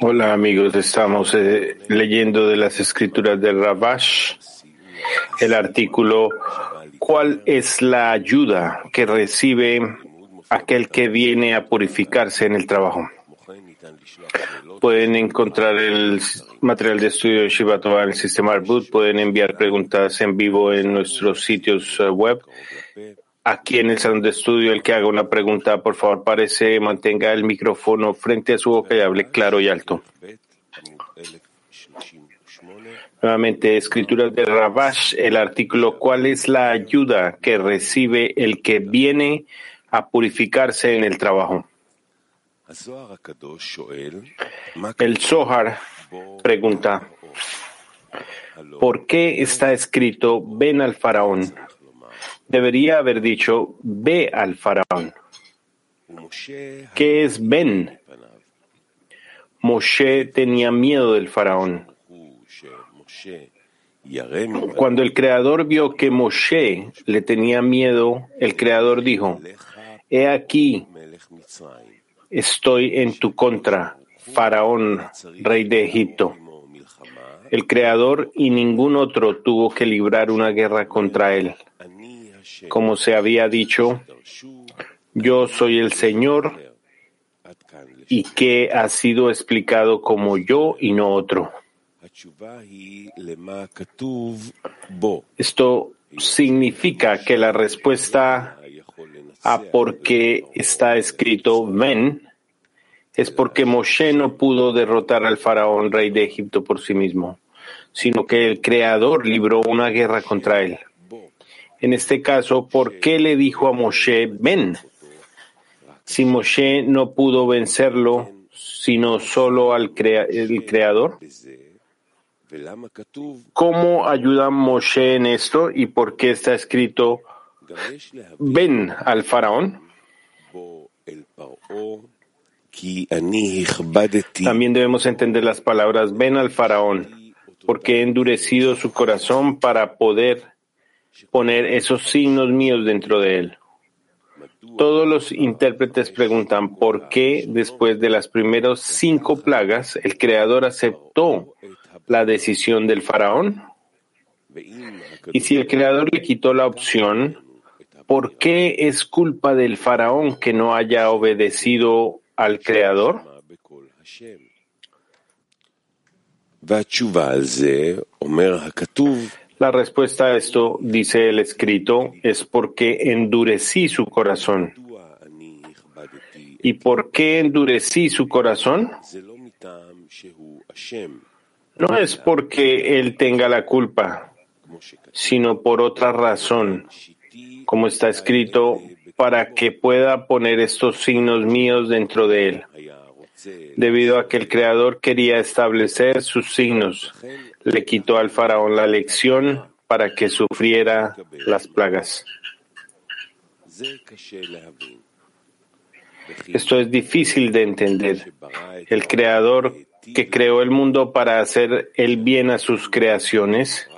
Hola amigos, estamos eh, leyendo de las escrituras del Rabash. El artículo ¿Cuál es la ayuda que recibe aquel que viene a purificarse en el trabajo? Pueden encontrar el material de estudio de Shiva en el sistema Arbut, pueden enviar preguntas en vivo en nuestros sitios eh, web aquí en el salón de estudio, el que haga una pregunta, por favor, parece, mantenga el micrófono frente a su boca y hable claro y alto. Nuevamente, escrituras de Rabash, el artículo ¿Cuál es la ayuda que recibe el que viene a purificarse en el trabajo? El Zohar pregunta, ¿por qué está escrito ven al faraón? Debería haber dicho, ve al faraón. ¿Qué es Ben? Moshe tenía miedo del faraón. Cuando el Creador vio que Moshe le tenía miedo, el Creador dijo, He aquí, estoy en tu contra, Faraón, rey de Egipto. El Creador y ningún otro tuvo que librar una guerra contra él. Como se había dicho, yo soy el Señor y que ha sido explicado como yo y no otro. Esto significa que la respuesta a por qué está escrito ven es porque Moshe no pudo derrotar al faraón rey de Egipto por sí mismo, sino que el Creador libró una guerra contra él. En este caso, ¿por qué le dijo a Moshe, ven? Si Moshe no pudo vencerlo, sino solo al el Creador. ¿Cómo ayuda Moshe en esto y por qué está escrito, ven al faraón? También debemos entender las palabras, ven al faraón, porque he endurecido su corazón para poder poner esos signos míos dentro de él. Todos los intérpretes preguntan por qué después de las primeras cinco plagas el Creador aceptó la decisión del faraón. Y si el Creador le quitó la opción, ¿por qué es culpa del faraón que no haya obedecido al Creador? La respuesta a esto, dice el escrito, es porque endurecí su corazón. ¿Y por qué endurecí su corazón? No es porque él tenga la culpa, sino por otra razón, como está escrito, para que pueda poner estos signos míos dentro de él debido a que el Creador quería establecer sus signos. Le quitó al faraón la lección para que sufriera las plagas. Esto es difícil de entender. El Creador que creó el mundo para hacer el bien a sus creaciones,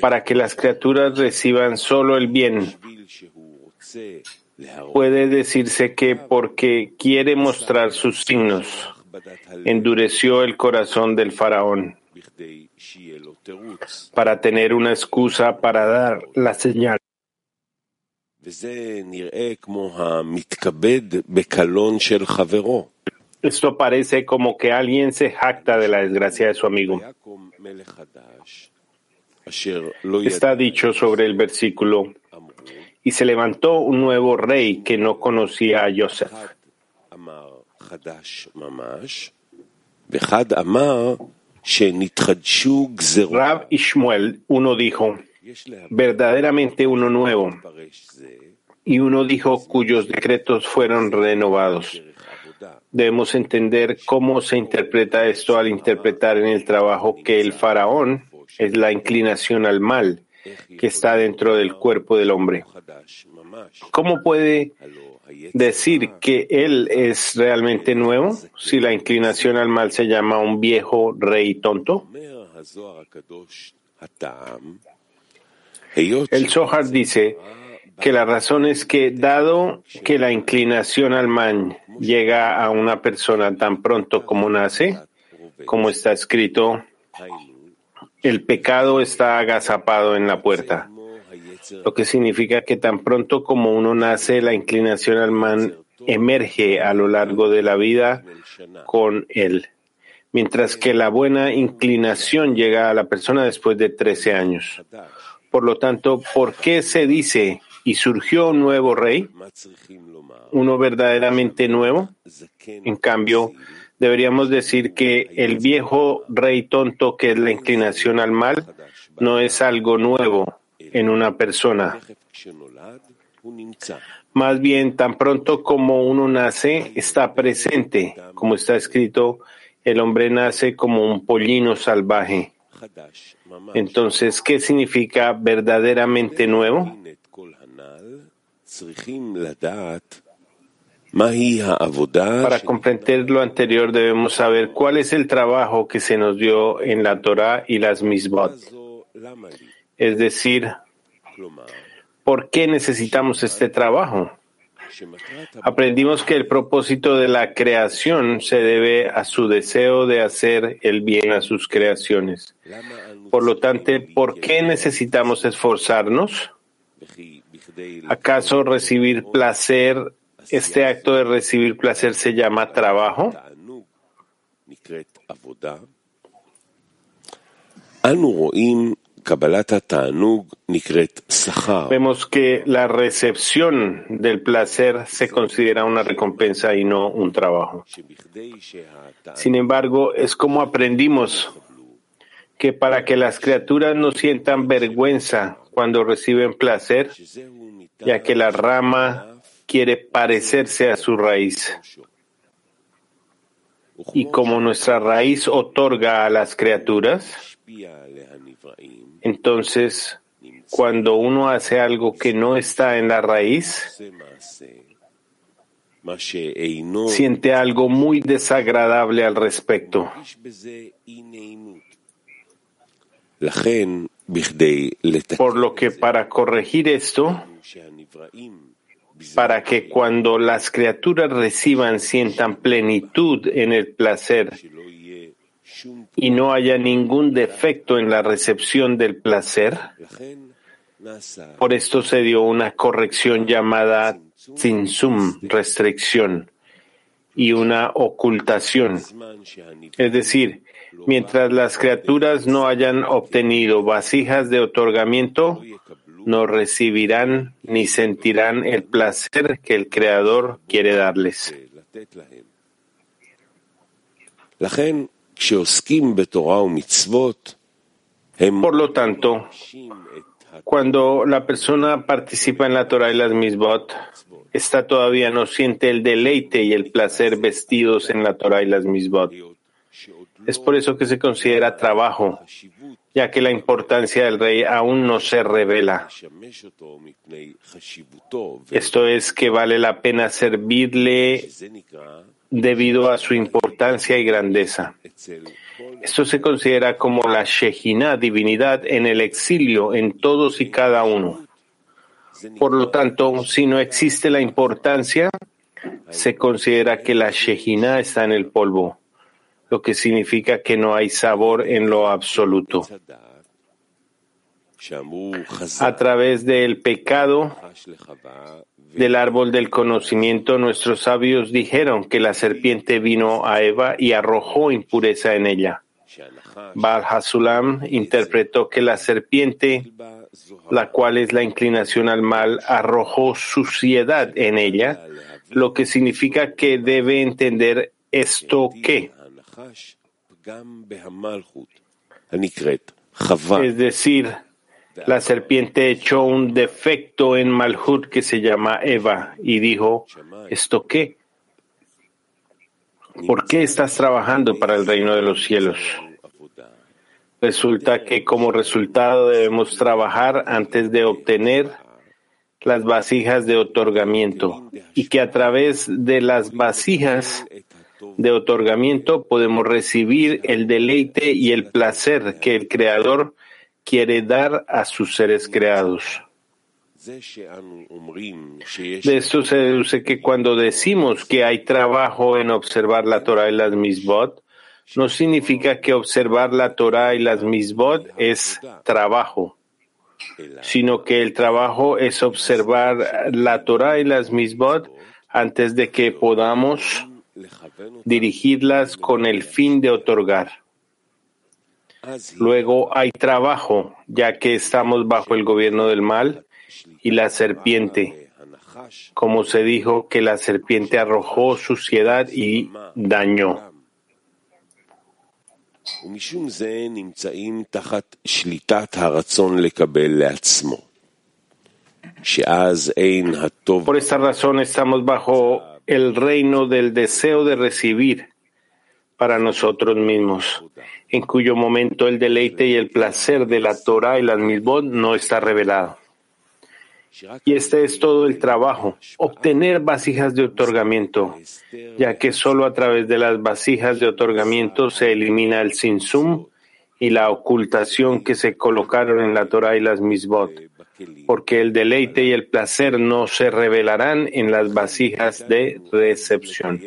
para que las criaturas reciban solo el bien, Puede decirse que porque quiere mostrar sus signos, endureció el corazón del faraón para tener una excusa para dar la señal. Esto parece como que alguien se jacta de la desgracia de su amigo. Está dicho sobre el versículo y se levantó un nuevo rey que no conocía a Yosef. Rab Ishmael, uno dijo, verdaderamente uno nuevo, y uno dijo cuyos decretos fueron renovados. Debemos entender cómo se interpreta esto al interpretar en el trabajo que el faraón es la inclinación al mal que está dentro del cuerpo del hombre. ¿Cómo puede decir que él es realmente nuevo si la inclinación al mal se llama un viejo rey tonto? El Zohar dice, que la razón es que dado que la inclinación al man llega a una persona tan pronto como nace, como está escrito, el pecado está agazapado en la puerta, lo que significa que tan pronto como uno nace, la inclinación al man emerge a lo largo de la vida con él, mientras que la buena inclinación llega a la persona después de 13 años. Por lo tanto, ¿por qué se dice y surgió un nuevo rey, uno verdaderamente nuevo? En cambio, deberíamos decir que el viejo rey tonto, que es la inclinación al mal, no es algo nuevo en una persona. Más bien, tan pronto como uno nace, está presente, como está escrito, el hombre nace como un pollino salvaje. Entonces, ¿qué significa verdaderamente nuevo? Para comprender lo anterior debemos saber cuál es el trabajo que se nos dio en la Torah y las misbot. Es decir, ¿por qué necesitamos este trabajo? Aprendimos que el propósito de la creación se debe a su deseo de hacer el bien a sus creaciones. Por lo tanto, ¿por qué necesitamos esforzarnos? ¿Acaso recibir placer, este acto de recibir placer se llama trabajo? Vemos que la recepción del placer se considera una recompensa y no un trabajo. Sin embargo, es como aprendimos que para que las criaturas no sientan vergüenza cuando reciben placer, ya que la rama quiere parecerse a su raíz. Y como nuestra raíz otorga a las criaturas, entonces cuando uno hace algo que no está en la raíz, siente algo muy desagradable al respecto. Por lo que para corregir esto, para que cuando las criaturas reciban sientan plenitud en el placer y no haya ningún defecto en la recepción del placer, por esto se dio una corrección llamada tzimtzum, restricción, y una ocultación. Es decir, Mientras las criaturas no hayan obtenido vasijas de otorgamiento, no recibirán ni sentirán el placer que el Creador quiere darles. Por lo tanto, cuando la persona participa en la Torah y las misbot, esta todavía no siente el deleite y el placer vestidos en la Torah y las misbot. Es por eso que se considera trabajo, ya que la importancia del rey aún no se revela. Esto es que vale la pena servirle debido a su importancia y grandeza. Esto se considera como la Shejina, divinidad, en el exilio, en todos y cada uno. Por lo tanto, si no existe la importancia, se considera que la Shejina está en el polvo lo que significa que no hay sabor en lo absoluto. A través del pecado del árbol del conocimiento, nuestros sabios dijeron que la serpiente vino a Eva y arrojó impureza en ella. Baal Hasulam interpretó que la serpiente, la cual es la inclinación al mal, arrojó suciedad en ella, lo que significa que debe entender esto que es decir, la serpiente echó un defecto en Malhut que se llama Eva y dijo, ¿esto qué? ¿Por qué estás trabajando para el reino de los cielos? Resulta que como resultado debemos trabajar antes de obtener las vasijas de otorgamiento y que a través de las vasijas de otorgamiento podemos recibir el deleite y el placer que el Creador quiere dar a sus seres creados. De esto se deduce que cuando decimos que hay trabajo en observar la Torah y las misbot, no significa que observar la Torah y las misbot es trabajo, sino que el trabajo es observar la Torah y las misbot antes de que podamos dirigirlas con el fin de otorgar. Luego hay trabajo, ya que estamos bajo el gobierno del mal y la serpiente, como se dijo que la serpiente arrojó suciedad y daño. Por esta razón estamos bajo el reino del deseo de recibir para nosotros mismos, en cuyo momento el deleite y el placer de la Torah y las misbot no está revelado. Y este es todo el trabajo, obtener vasijas de otorgamiento, ya que solo a través de las vasijas de otorgamiento se elimina el sinsum y la ocultación que se colocaron en la Torah y las misbot, porque el deleite y el placer no se revelarán en las vasijas de recepción.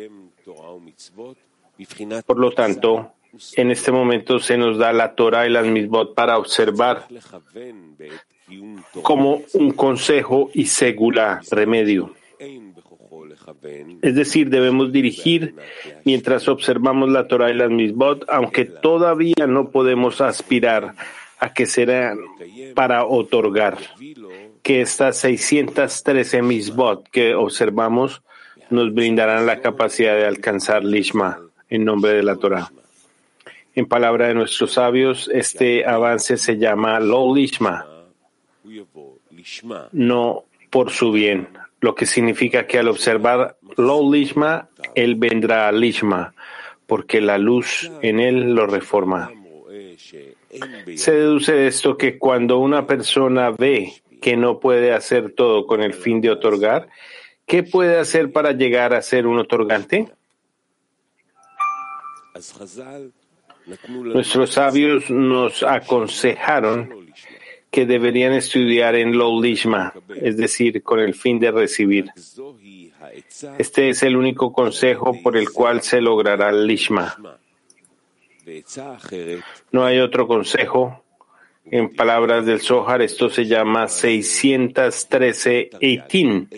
Por lo tanto, en este momento se nos da la Torah y las misbot para observar como un consejo y segura remedio. Es decir, debemos dirigir mientras observamos la Torah y las misbot, aunque todavía no podemos aspirar a que serán para otorgar que estas 613 misbot que observamos nos brindarán la capacidad de alcanzar Lishma en nombre de la Torah. En palabra de nuestros sabios, este avance se llama Lo Lishma, no por su bien, lo que significa que al observar Lo Lishma, él vendrá a Lishma, porque la luz en él lo reforma. Se deduce de esto que cuando una persona ve que no puede hacer todo con el fin de otorgar, ¿qué puede hacer para llegar a ser un otorgante? Nuestros sabios nos aconsejaron que deberían estudiar en Lo Lishma, es decir, con el fin de recibir. Este es el único consejo por el cual se logrará el Lishma. No hay otro consejo. En palabras del Zohar, esto se llama 613 Eitin,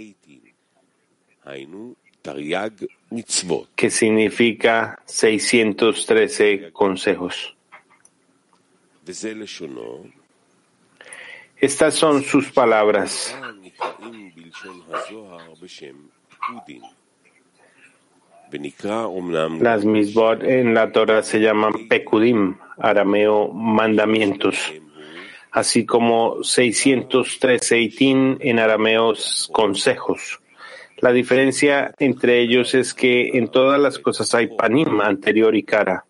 que significa 613 consejos. Estas son sus palabras. Las misbot en la Torah se llaman pekudim, arameo mandamientos, así como 613 itin en arameo consejos. La diferencia entre ellos es que en todas las cosas hay panim, anterior y cara,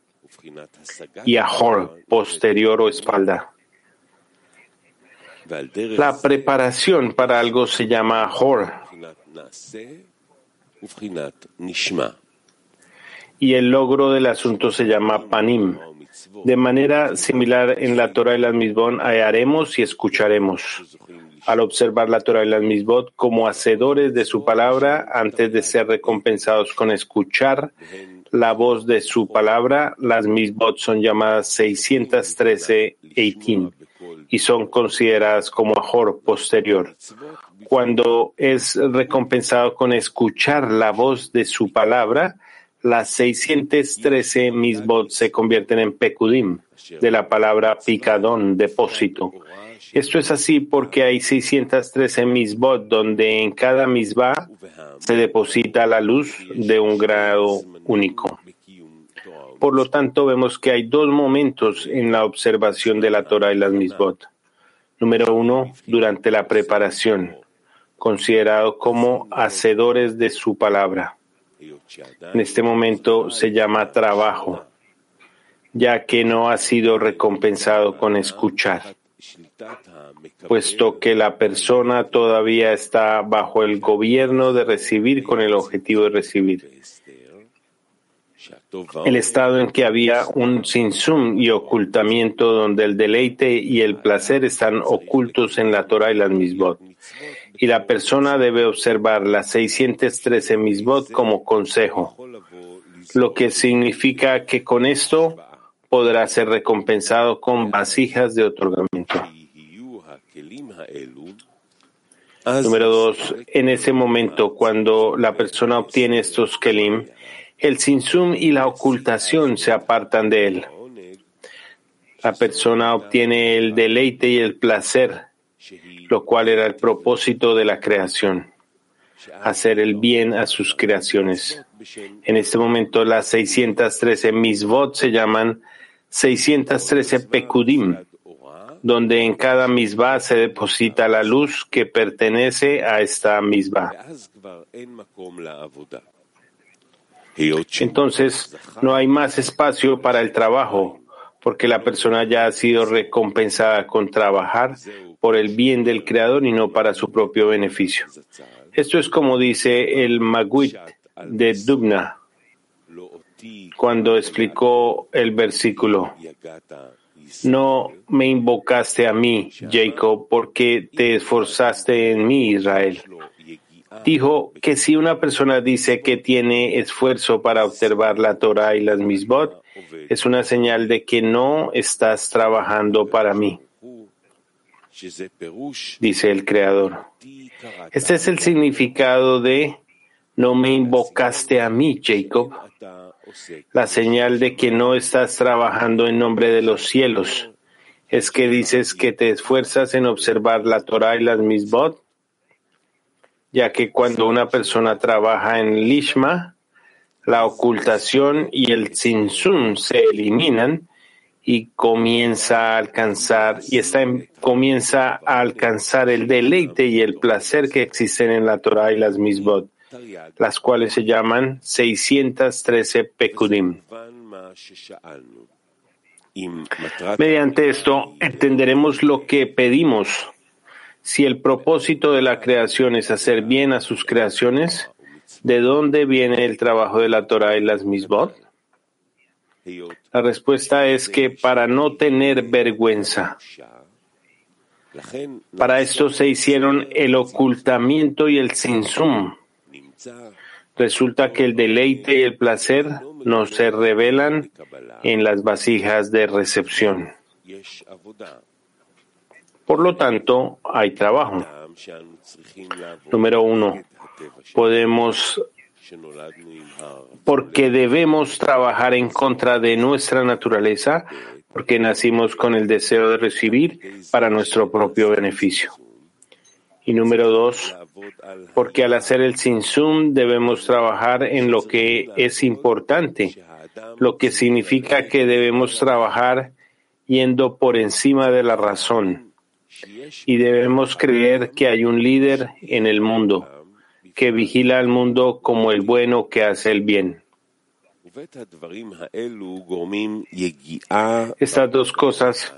y ahor, posterior o espalda. La preparación para algo se llama Hor. Y el logro del asunto se llama Panim. De manera similar en la Torah y las Misbot haremos y escucharemos. Al observar la Torah y las Misbot como hacedores de su palabra antes de ser recompensados con escuchar la voz de su palabra, las Misbot son llamadas 613 Eitim y son consideradas como Ahor posterior. Cuando es recompensado con escuchar la voz de su palabra, las 613 misbot se convierten en pekudim, de la palabra picadón, depósito. Esto es así porque hay 613 misbot donde en cada misbah se deposita la luz de un grado único. Por lo tanto, vemos que hay dos momentos en la observación de la Torah y las misbot. Número uno, durante la preparación, considerado como hacedores de su palabra. En este momento se llama trabajo, ya que no ha sido recompensado con escuchar, puesto que la persona todavía está bajo el gobierno de recibir con el objetivo de recibir el estado en que había un sinsum y ocultamiento donde el deleite y el placer están ocultos en la Torah y las misbot. Y la persona debe observar las 613 misbot como consejo, lo que significa que con esto podrá ser recompensado con vasijas de otorgamiento. Número dos, en ese momento, cuando la persona obtiene estos kelim, el sinsum y la ocultación se apartan de él. La persona obtiene el deleite y el placer, lo cual era el propósito de la creación, hacer el bien a sus creaciones. En este momento las 613 misvot se llaman 613 pekudim, donde en cada misbah se deposita la luz que pertenece a esta misbah. Entonces, no hay más espacio para el trabajo, porque la persona ya ha sido recompensada con trabajar por el bien del Creador y no para su propio beneficio. Esto es como dice el Magwit de Dubna cuando explicó el versículo. No me invocaste a mí, Jacob, porque te esforzaste en mí, Israel dijo que si una persona dice que tiene esfuerzo para observar la Torah y las misbot, es una señal de que no estás trabajando para mí, dice el Creador. Este es el significado de no me invocaste a mí, Jacob, la señal de que no estás trabajando en nombre de los cielos. Es que dices que te esfuerzas en observar la Torah y las misbot ya que cuando una persona trabaja en Lishma, la ocultación y el Tzinsun se eliminan y comienza a alcanzar y está comienza a alcanzar el deleite y el placer que existen en la Torah y las misbot, las cuales se llaman 613 pekudim. Mediante esto entenderemos lo que pedimos si el propósito de la creación es hacer bien a sus creaciones, ¿de dónde viene el trabajo de la Torah y las misbot? La respuesta es que para no tener vergüenza. Para esto se hicieron el ocultamiento y el sinsum. Resulta que el deleite y el placer no se revelan en las vasijas de recepción. Por lo tanto, hay trabajo. Número uno, podemos, porque debemos trabajar en contra de nuestra naturaleza, porque nacimos con el deseo de recibir para nuestro propio beneficio. Y número dos, porque al hacer el sinsum debemos trabajar en lo que es importante, lo que significa que debemos trabajar yendo por encima de la razón y debemos creer que hay un líder en el mundo que vigila al mundo como el bueno que hace el bien. Estas dos cosas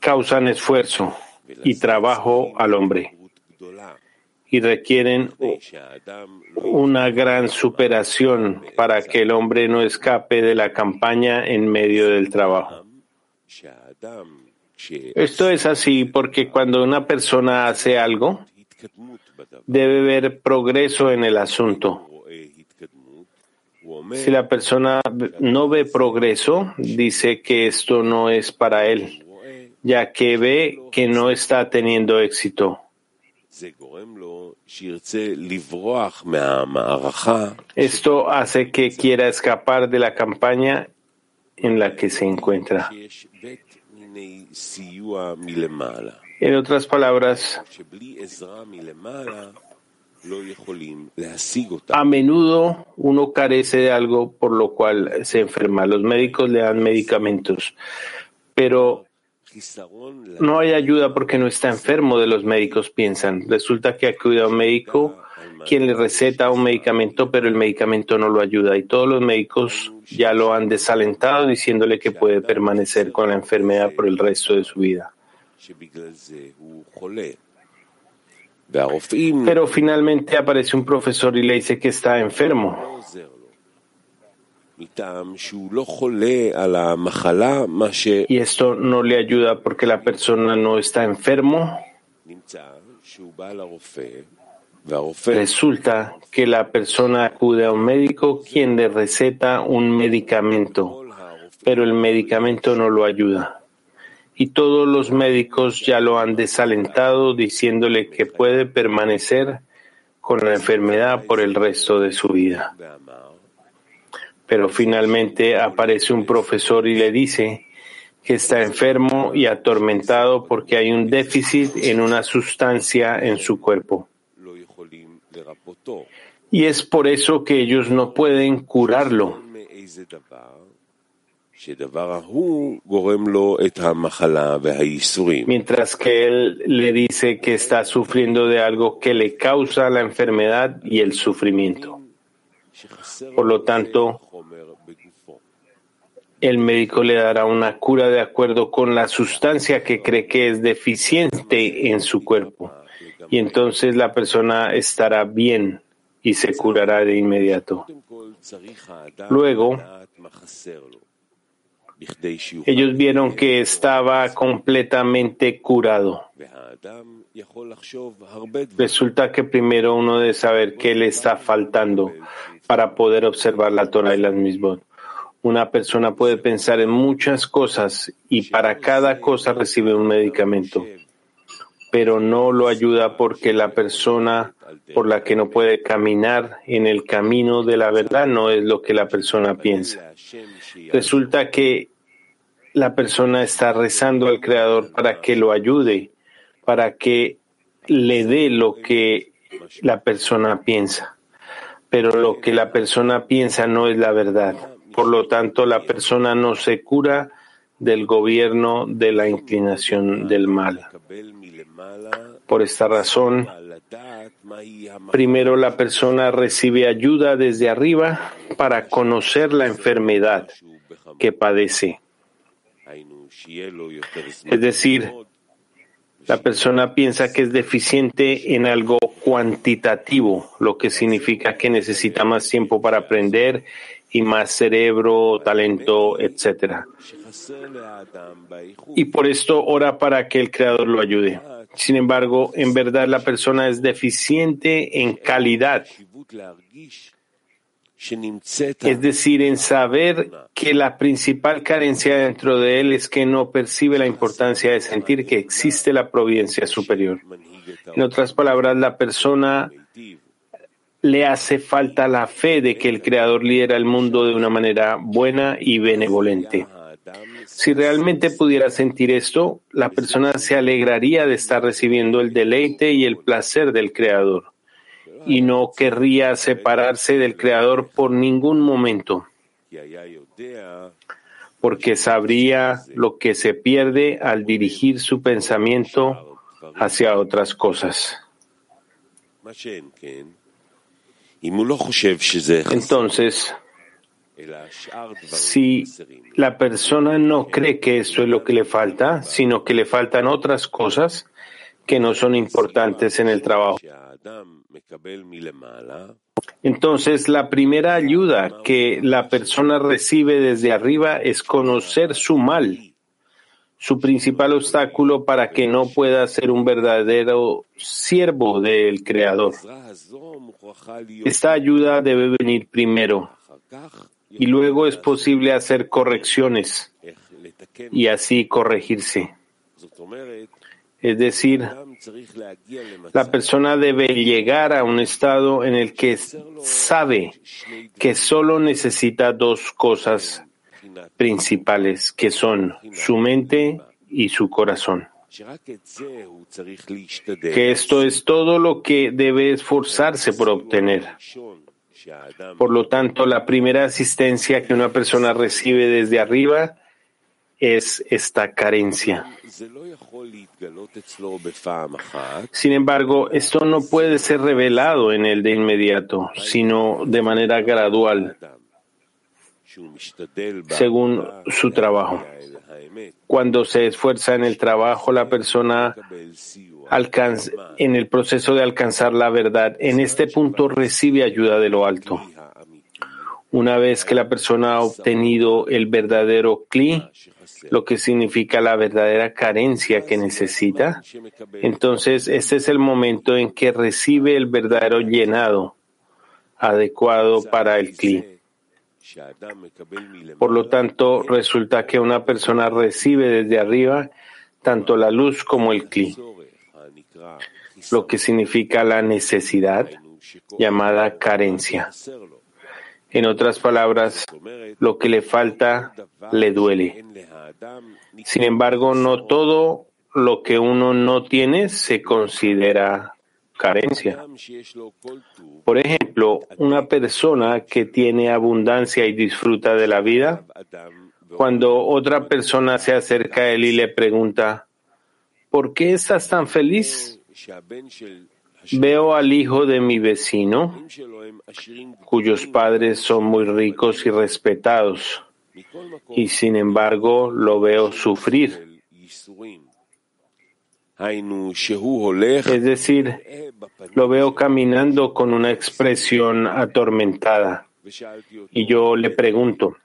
causan esfuerzo y trabajo al hombre y requieren una gran superación para que el hombre no escape de la campaña en medio del trabajo. Esto es así porque cuando una persona hace algo, debe ver progreso en el asunto. Si la persona no ve progreso, dice que esto no es para él, ya que ve que no está teniendo éxito. Esto hace que quiera escapar de la campaña en la que se encuentra. En otras palabras, a menudo uno carece de algo por lo cual se enferma. Los médicos le dan medicamentos, pero no hay ayuda porque no está enfermo de los médicos, piensan. Resulta que acude a un médico quien le receta un medicamento, pero el medicamento no lo ayuda y todos los médicos ya lo han desalentado diciéndole que puede permanecer con la enfermedad por el resto de su vida. Pero finalmente aparece un profesor y le dice que está enfermo. Y esto no le ayuda porque la persona no está enfermo Resulta que la persona acude a un médico quien le receta un medicamento, pero el medicamento no lo ayuda. Y todos los médicos ya lo han desalentado diciéndole que puede permanecer con la enfermedad por el resto de su vida. Pero finalmente aparece un profesor y le dice que está enfermo y atormentado porque hay un déficit en una sustancia en su cuerpo. Y es por eso que ellos no pueden curarlo. Mientras que él le dice que está sufriendo de algo que le causa la enfermedad y el sufrimiento. Por lo tanto, el médico le dará una cura de acuerdo con la sustancia que cree que es deficiente en su cuerpo y entonces la persona estará bien y se curará de inmediato. Luego, ellos vieron que estaba completamente curado. Resulta que primero uno debe saber qué le está faltando para poder observar la Torah y las mismas. Una persona puede pensar en muchas cosas y para cada cosa recibe un medicamento pero no lo ayuda porque la persona por la que no puede caminar en el camino de la verdad no es lo que la persona piensa. Resulta que la persona está rezando al Creador para que lo ayude, para que le dé lo que la persona piensa. Pero lo que la persona piensa no es la verdad. Por lo tanto, la persona no se cura del gobierno de la inclinación del mal. Por esta razón, primero la persona recibe ayuda desde arriba para conocer la enfermedad que padece. Es decir, la persona piensa que es deficiente en algo cuantitativo, lo que significa que necesita más tiempo para aprender y más cerebro, talento, etc. Y por esto ora para que el Creador lo ayude. Sin embargo, en verdad la persona es deficiente en calidad, es decir, en saber que la principal carencia dentro de él es que no percibe la importancia de sentir que existe la providencia superior. En otras palabras, la persona le hace falta la fe de que el Creador lidera el mundo de una manera buena y benevolente. Si realmente pudiera sentir esto, la persona se alegraría de estar recibiendo el deleite y el placer del Creador y no querría separarse del Creador por ningún momento, porque sabría lo que se pierde al dirigir su pensamiento hacia otras cosas. Entonces, si la persona no cree que eso es lo que le falta, sino que le faltan otras cosas que no son importantes en el trabajo. Entonces, la primera ayuda que la persona recibe desde arriba es conocer su mal, su principal obstáculo para que no pueda ser un verdadero siervo del Creador. Esta ayuda debe venir primero y luego es posible hacer correcciones y así corregirse. Es decir, la persona debe llegar a un estado en el que sabe que solo necesita dos cosas principales, que son su mente y su corazón. Que esto es todo lo que debe esforzarse por obtener. Por lo tanto, la primera asistencia que una persona recibe desde arriba es esta carencia. Sin embargo, esto no puede ser revelado en él de inmediato, sino de manera gradual, según su trabajo. Cuando se esfuerza en el trabajo, la persona alcanza, en el proceso de alcanzar la verdad, en este punto recibe ayuda de lo alto. Una vez que la persona ha obtenido el verdadero Kli, lo que significa la verdadera carencia que necesita, entonces este es el momento en que recibe el verdadero llenado adecuado para el Kli. Por lo tanto, resulta que una persona recibe desde arriba tanto la luz como el Kli, lo que significa la necesidad llamada carencia. En otras palabras, lo que le falta le duele. Sin embargo, no todo lo que uno no tiene se considera carencia. Por ejemplo, una persona que tiene abundancia y disfruta de la vida, cuando otra persona se acerca a él y le pregunta, ¿por qué estás tan feliz? Veo al hijo de mi vecino, cuyos padres son muy ricos y respetados, y sin embargo lo veo sufrir. Es decir, lo veo caminando con una expresión atormentada. Y yo le pregunto,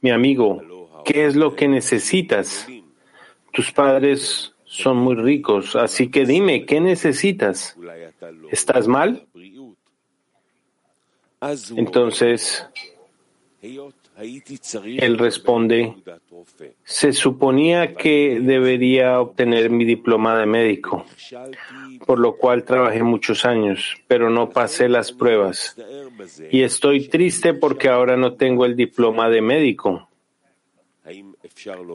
mi amigo, ¿qué es lo que necesitas? Tus padres son muy ricos, así que dime, ¿qué necesitas? ¿Estás mal? Entonces, él responde, se suponía que debería obtener mi diploma de médico, por lo cual trabajé muchos años, pero no pasé las pruebas. Y estoy triste porque ahora no tengo el diploma de médico.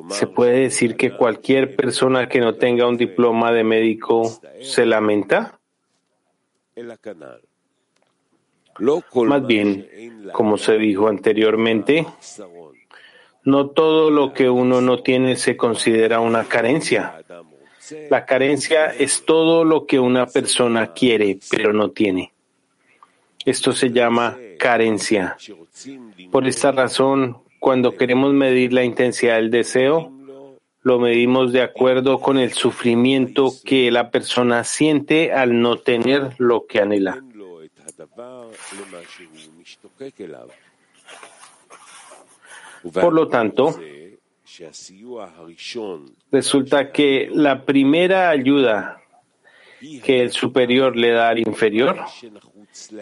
¿Se puede decir que cualquier persona que no tenga un diploma de médico se lamenta? Más bien, como se dijo anteriormente, no todo lo que uno no tiene se considera una carencia. La carencia es todo lo que una persona quiere pero no tiene. Esto se llama carencia. Por esta razón, cuando queremos medir la intensidad del deseo, lo medimos de acuerdo con el sufrimiento que la persona siente al no tener lo que anhela. Por lo tanto, resulta que la primera ayuda que el superior le da al inferior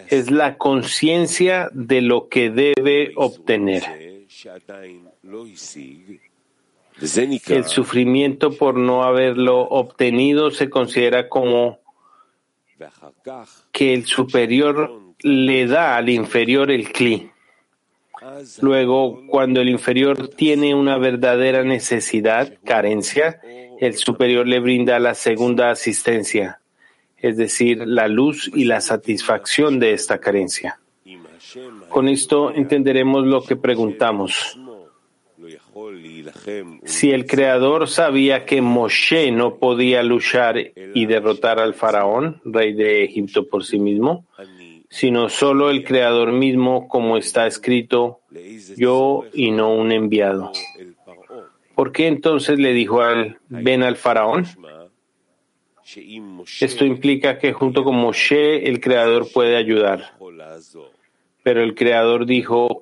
es la conciencia de lo que debe obtener. El sufrimiento por no haberlo obtenido se considera como que el superior le da al inferior el cli. Luego, cuando el inferior tiene una verdadera necesidad, carencia, el superior le brinda la segunda asistencia, es decir, la luz y la satisfacción de esta carencia. Con esto entenderemos lo que preguntamos. Si el Creador sabía que Moshe no podía luchar y derrotar al faraón, rey de Egipto por sí mismo, sino solo el Creador mismo, como está escrito, yo y no un enviado. ¿Por qué entonces le dijo al ven al faraón? Esto implica que junto con Moshe el Creador puede ayudar. Pero el Creador dijo,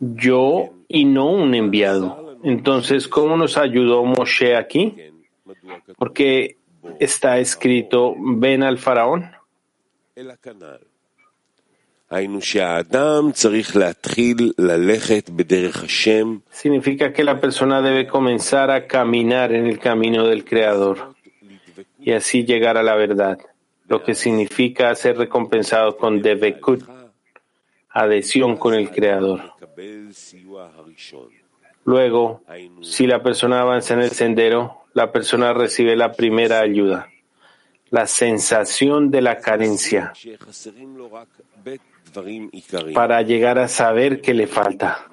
yo y no un enviado. Entonces, ¿cómo nos ayudó Moshe aquí? Porque está escrito, ven al faraón. Significa que la persona debe comenzar a caminar en el camino del Creador y así llegar a la verdad lo que significa ser recompensado con devekut, adhesión con el Creador. Luego, si la persona avanza en el sendero, la persona recibe la primera ayuda, la sensación de la carencia, para llegar a saber que le falta.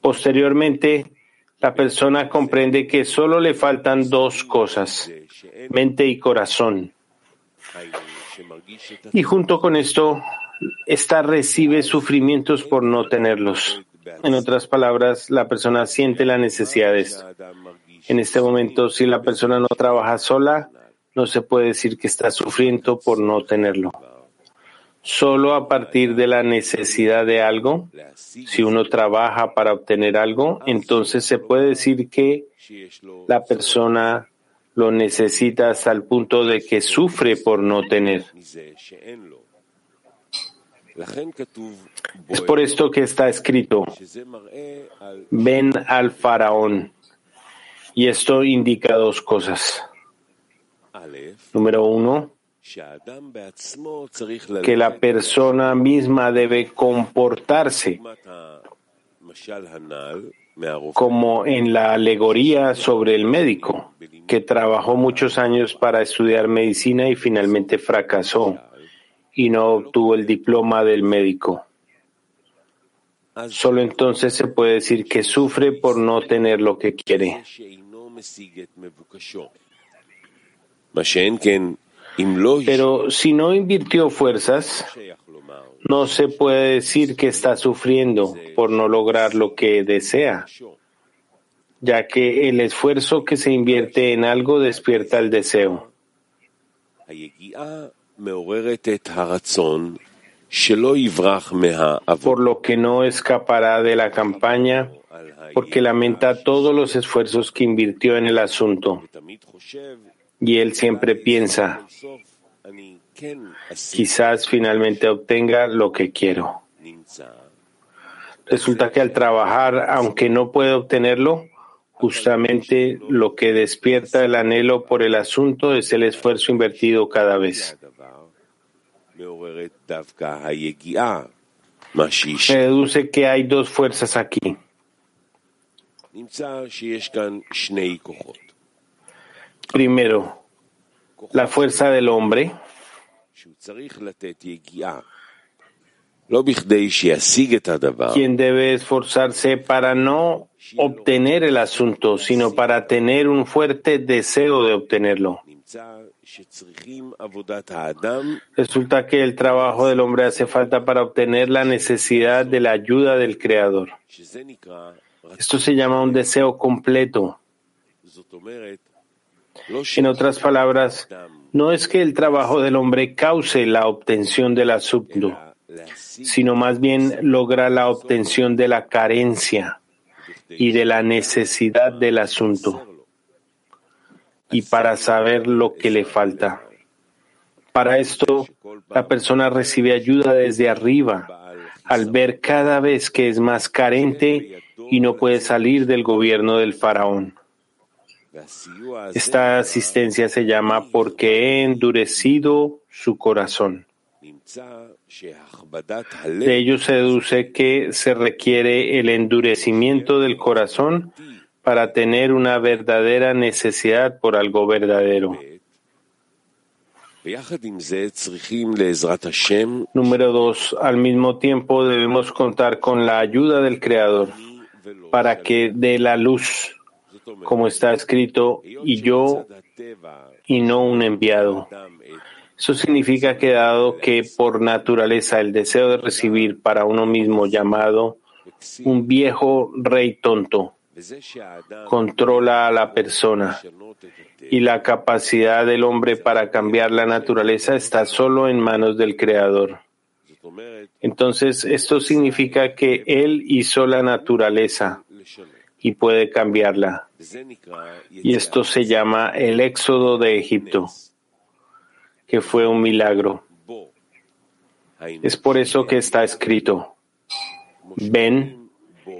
Posteriormente, la persona comprende que solo le faltan dos cosas, mente y corazón. Y junto con esto, esta recibe sufrimientos por no tenerlos. En otras palabras, la persona siente la necesidad de esto. En este momento, si la persona no trabaja sola, no se puede decir que está sufriendo por no tenerlo. Solo a partir de la necesidad de algo, si uno trabaja para obtener algo, entonces se puede decir que la persona lo necesita hasta el punto de que sufre por no tener. Es por esto que está escrito, ven al faraón. Y esto indica dos cosas. Número uno, que la persona misma debe comportarse como en la alegoría sobre el médico, que trabajó muchos años para estudiar medicina y finalmente fracasó y no obtuvo el diploma del médico. Solo entonces se puede decir que sufre por no tener lo que quiere. Pero si no invirtió fuerzas, no se puede decir que está sufriendo por no lograr lo que desea, ya que el esfuerzo que se invierte en algo despierta el deseo. Por lo que no escapará de la campaña porque lamenta todos los esfuerzos que invirtió en el asunto. Y él siempre piensa, quizás finalmente obtenga lo que quiero. Resulta que al trabajar, aunque no puede obtenerlo, justamente lo que despierta el anhelo por el asunto es el esfuerzo invertido cada vez. Se deduce que hay dos fuerzas aquí. Primero, la fuerza del hombre. quien debe esforzarse para no obtener el asunto, sino para tener un fuerte deseo de obtenerlo. Resulta que el trabajo del hombre hace falta para obtener la necesidad de la ayuda del Creador. Esto se llama un deseo completo. En otras palabras, no es que el trabajo del hombre cause la obtención del asunto, sino más bien logra la obtención de la carencia y de la necesidad del asunto y para saber lo que le falta. Para esto, la persona recibe ayuda desde arriba al ver cada vez que es más carente y no puede salir del gobierno del faraón. Esta asistencia se llama porque he endurecido su corazón. De ello se deduce que se requiere el endurecimiento del corazón para tener una verdadera necesidad por algo verdadero. Número dos, al mismo tiempo debemos contar con la ayuda del Creador para que dé la luz, como está escrito, y yo y no un enviado. Eso significa que dado que por naturaleza el deseo de recibir para uno mismo llamado un viejo rey tonto controla a la persona y la capacidad del hombre para cambiar la naturaleza está solo en manos del Creador. Entonces, esto significa que Él hizo la naturaleza y puede cambiarla. Y esto se llama el éxodo de Egipto, que fue un milagro. Es por eso que está escrito, ven,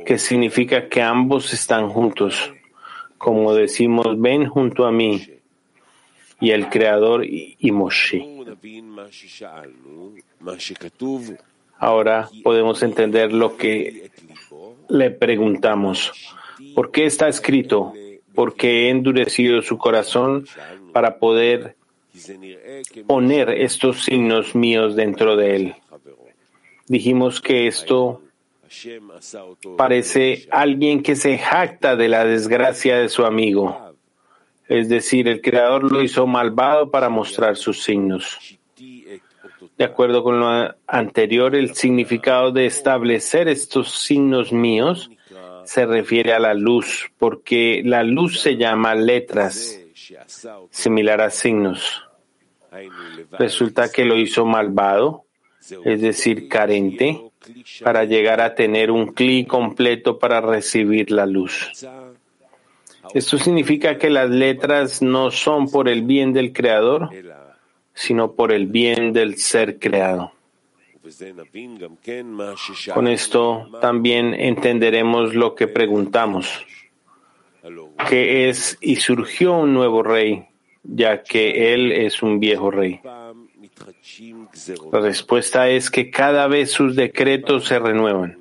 que significa que ambos están juntos. Como decimos, ven junto a mí y el Creador y Moshe. Ahora podemos entender lo que le preguntamos. ¿Por qué está escrito? Porque he endurecido su corazón para poder poner estos signos míos dentro de él. Dijimos que esto parece alguien que se jacta de la desgracia de su amigo. Es decir, el Creador lo hizo malvado para mostrar sus signos. De acuerdo con lo anterior, el significado de establecer estos signos míos se refiere a la luz, porque la luz se llama letras similar a signos. Resulta que lo hizo malvado, es decir, carente, para llegar a tener un cli completo para recibir la luz. Esto significa que las letras no son por el bien del creador, sino por el bien del ser creado. Con esto también entenderemos lo que preguntamos, que es y surgió un nuevo rey, ya que él es un viejo rey. La respuesta es que cada vez sus decretos se renuevan.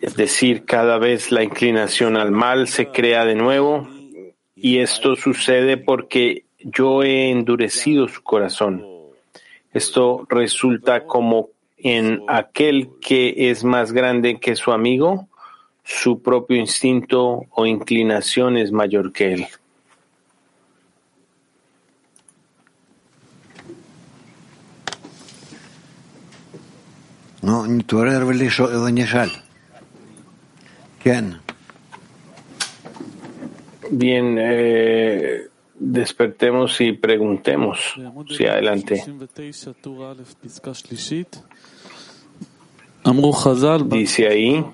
Es decir, cada vez la inclinación al mal se crea de nuevo y esto sucede porque yo he endurecido su corazón. Esto resulta como en aquel que es más grande que su amigo, su propio instinto o inclinación es mayor que él. Bien, eh, despertemos y preguntemos. Sí, adelante. Dice ahí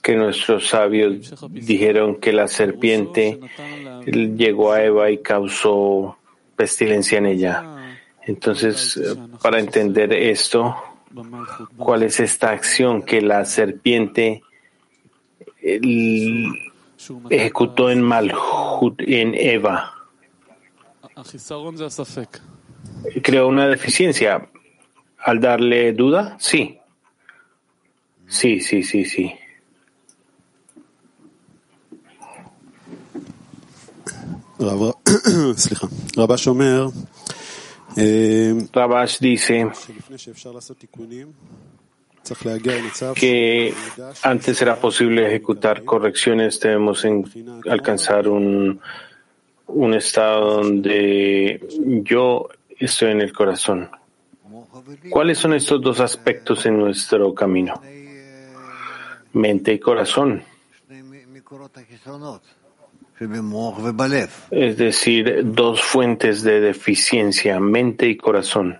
que nuestros sabios dijeron que la serpiente llegó a Eva y causó pestilencia en ella. Entonces, para entender esto, ¿cuál es esta acción que la serpiente ejecutó en Malhut, en Eva? ¿Creó una deficiencia al darle duda? Sí. Sí, sí, sí, sí. Rabash dice que antes era posible ejecutar correcciones, debemos alcanzar un, un estado donde yo estoy en el corazón. ¿Cuáles son estos dos aspectos en nuestro camino? Mente y corazón. Es decir, dos fuentes de deficiencia, mente y corazón.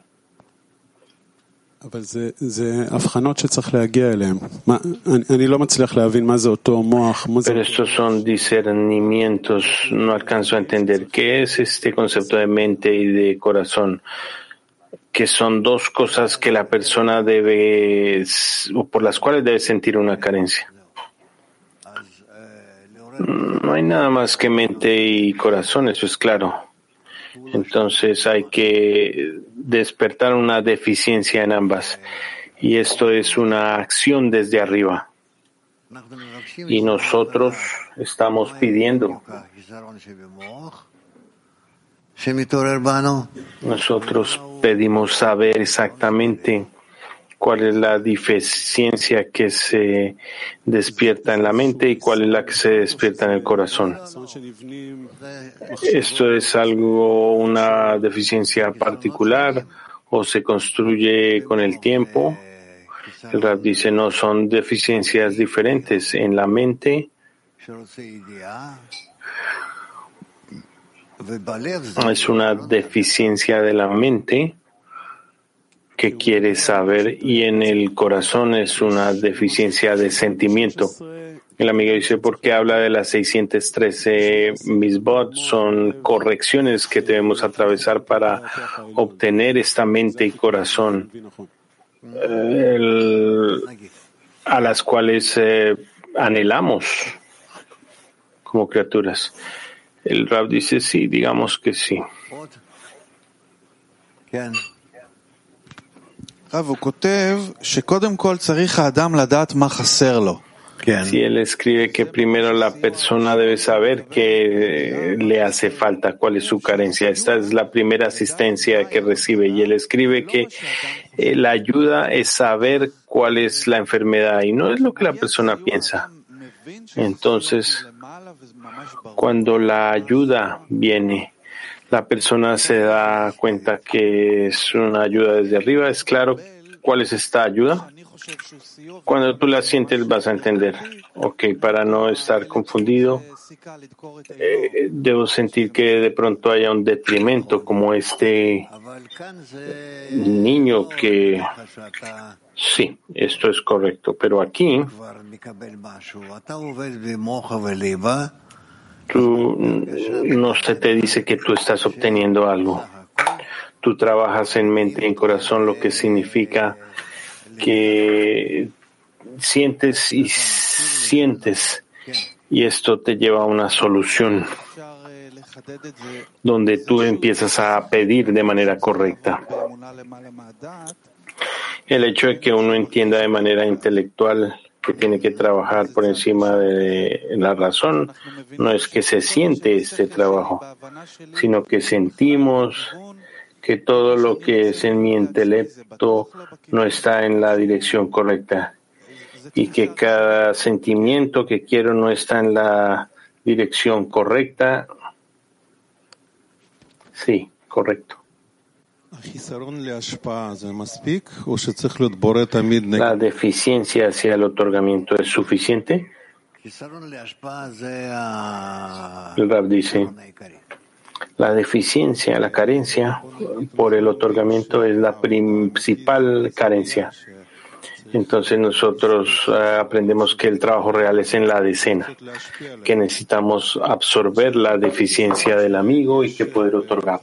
Pero estos son discernimientos, no alcanzo a entender qué es este concepto de mente y de corazón, que son dos cosas que la persona debe, o por las cuales debe sentir una carencia. No hay nada más que mente y corazón, eso es claro. Entonces hay que despertar una deficiencia en ambas. Y esto es una acción desde arriba. Y nosotros estamos pidiendo. Nosotros pedimos saber exactamente cuál es la deficiencia que se despierta en la mente y cuál es la que se despierta en el corazón. ¿Esto es algo, una deficiencia particular o se construye con el tiempo? El Rab dice, no, son deficiencias diferentes en la mente. Es una deficiencia de la mente que quiere saber y en el corazón es una deficiencia de sentimiento. El amigo dice, ¿por qué habla de las 613 misbot? Son correcciones que debemos atravesar para obtener esta mente y corazón a las cuales eh, anhelamos como criaturas. El Rab dice, sí, digamos que sí. Si él escribe que primero la persona debe saber qué le hace falta, cuál es su carencia. Esta es la primera asistencia que recibe. Y él escribe que eh, la ayuda es saber cuál es la enfermedad y no es lo que la persona piensa. Entonces, cuando la ayuda viene, la persona se da cuenta que es una ayuda desde arriba. ¿Es claro cuál es esta ayuda? Cuando tú la sientes vas a entender. Ok, para no estar confundido, eh, debo sentir que de pronto haya un detrimento como este niño que... Sí, esto es correcto, pero aquí tú no se te dice que tú estás obteniendo algo. Tú trabajas en mente y en corazón, lo que significa que sientes y sientes y esto te lleva a una solución donde tú empiezas a pedir de manera correcta. El hecho de que uno entienda de manera intelectual que tiene que trabajar por encima de la razón no es que se siente este trabajo, sino que sentimos que todo lo que es en mi intelecto no está en la dirección correcta y que cada sentimiento que quiero no está en la dirección correcta. Sí, correcto. ¿La deficiencia hacia el otorgamiento es suficiente? El Rab dice, la deficiencia, la carencia por el otorgamiento es la principal carencia. Entonces nosotros eh, aprendemos que el trabajo real es en la decena, que necesitamos absorber la deficiencia del amigo y que poder otorgar.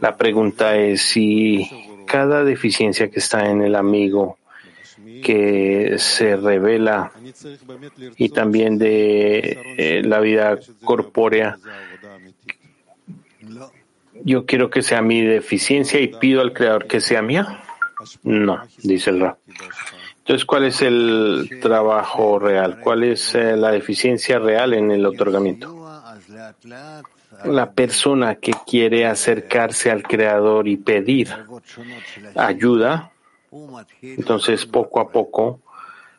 La pregunta es si cada deficiencia que está en el amigo que se revela y también de eh, la vida corpórea yo quiero que sea mi deficiencia y pido al Creador que sea mía? No, dice el Rab. Entonces, ¿cuál es el trabajo real? ¿Cuál es eh, la deficiencia real en el otorgamiento? La persona que quiere acercarse al Creador y pedir ayuda, entonces poco a poco,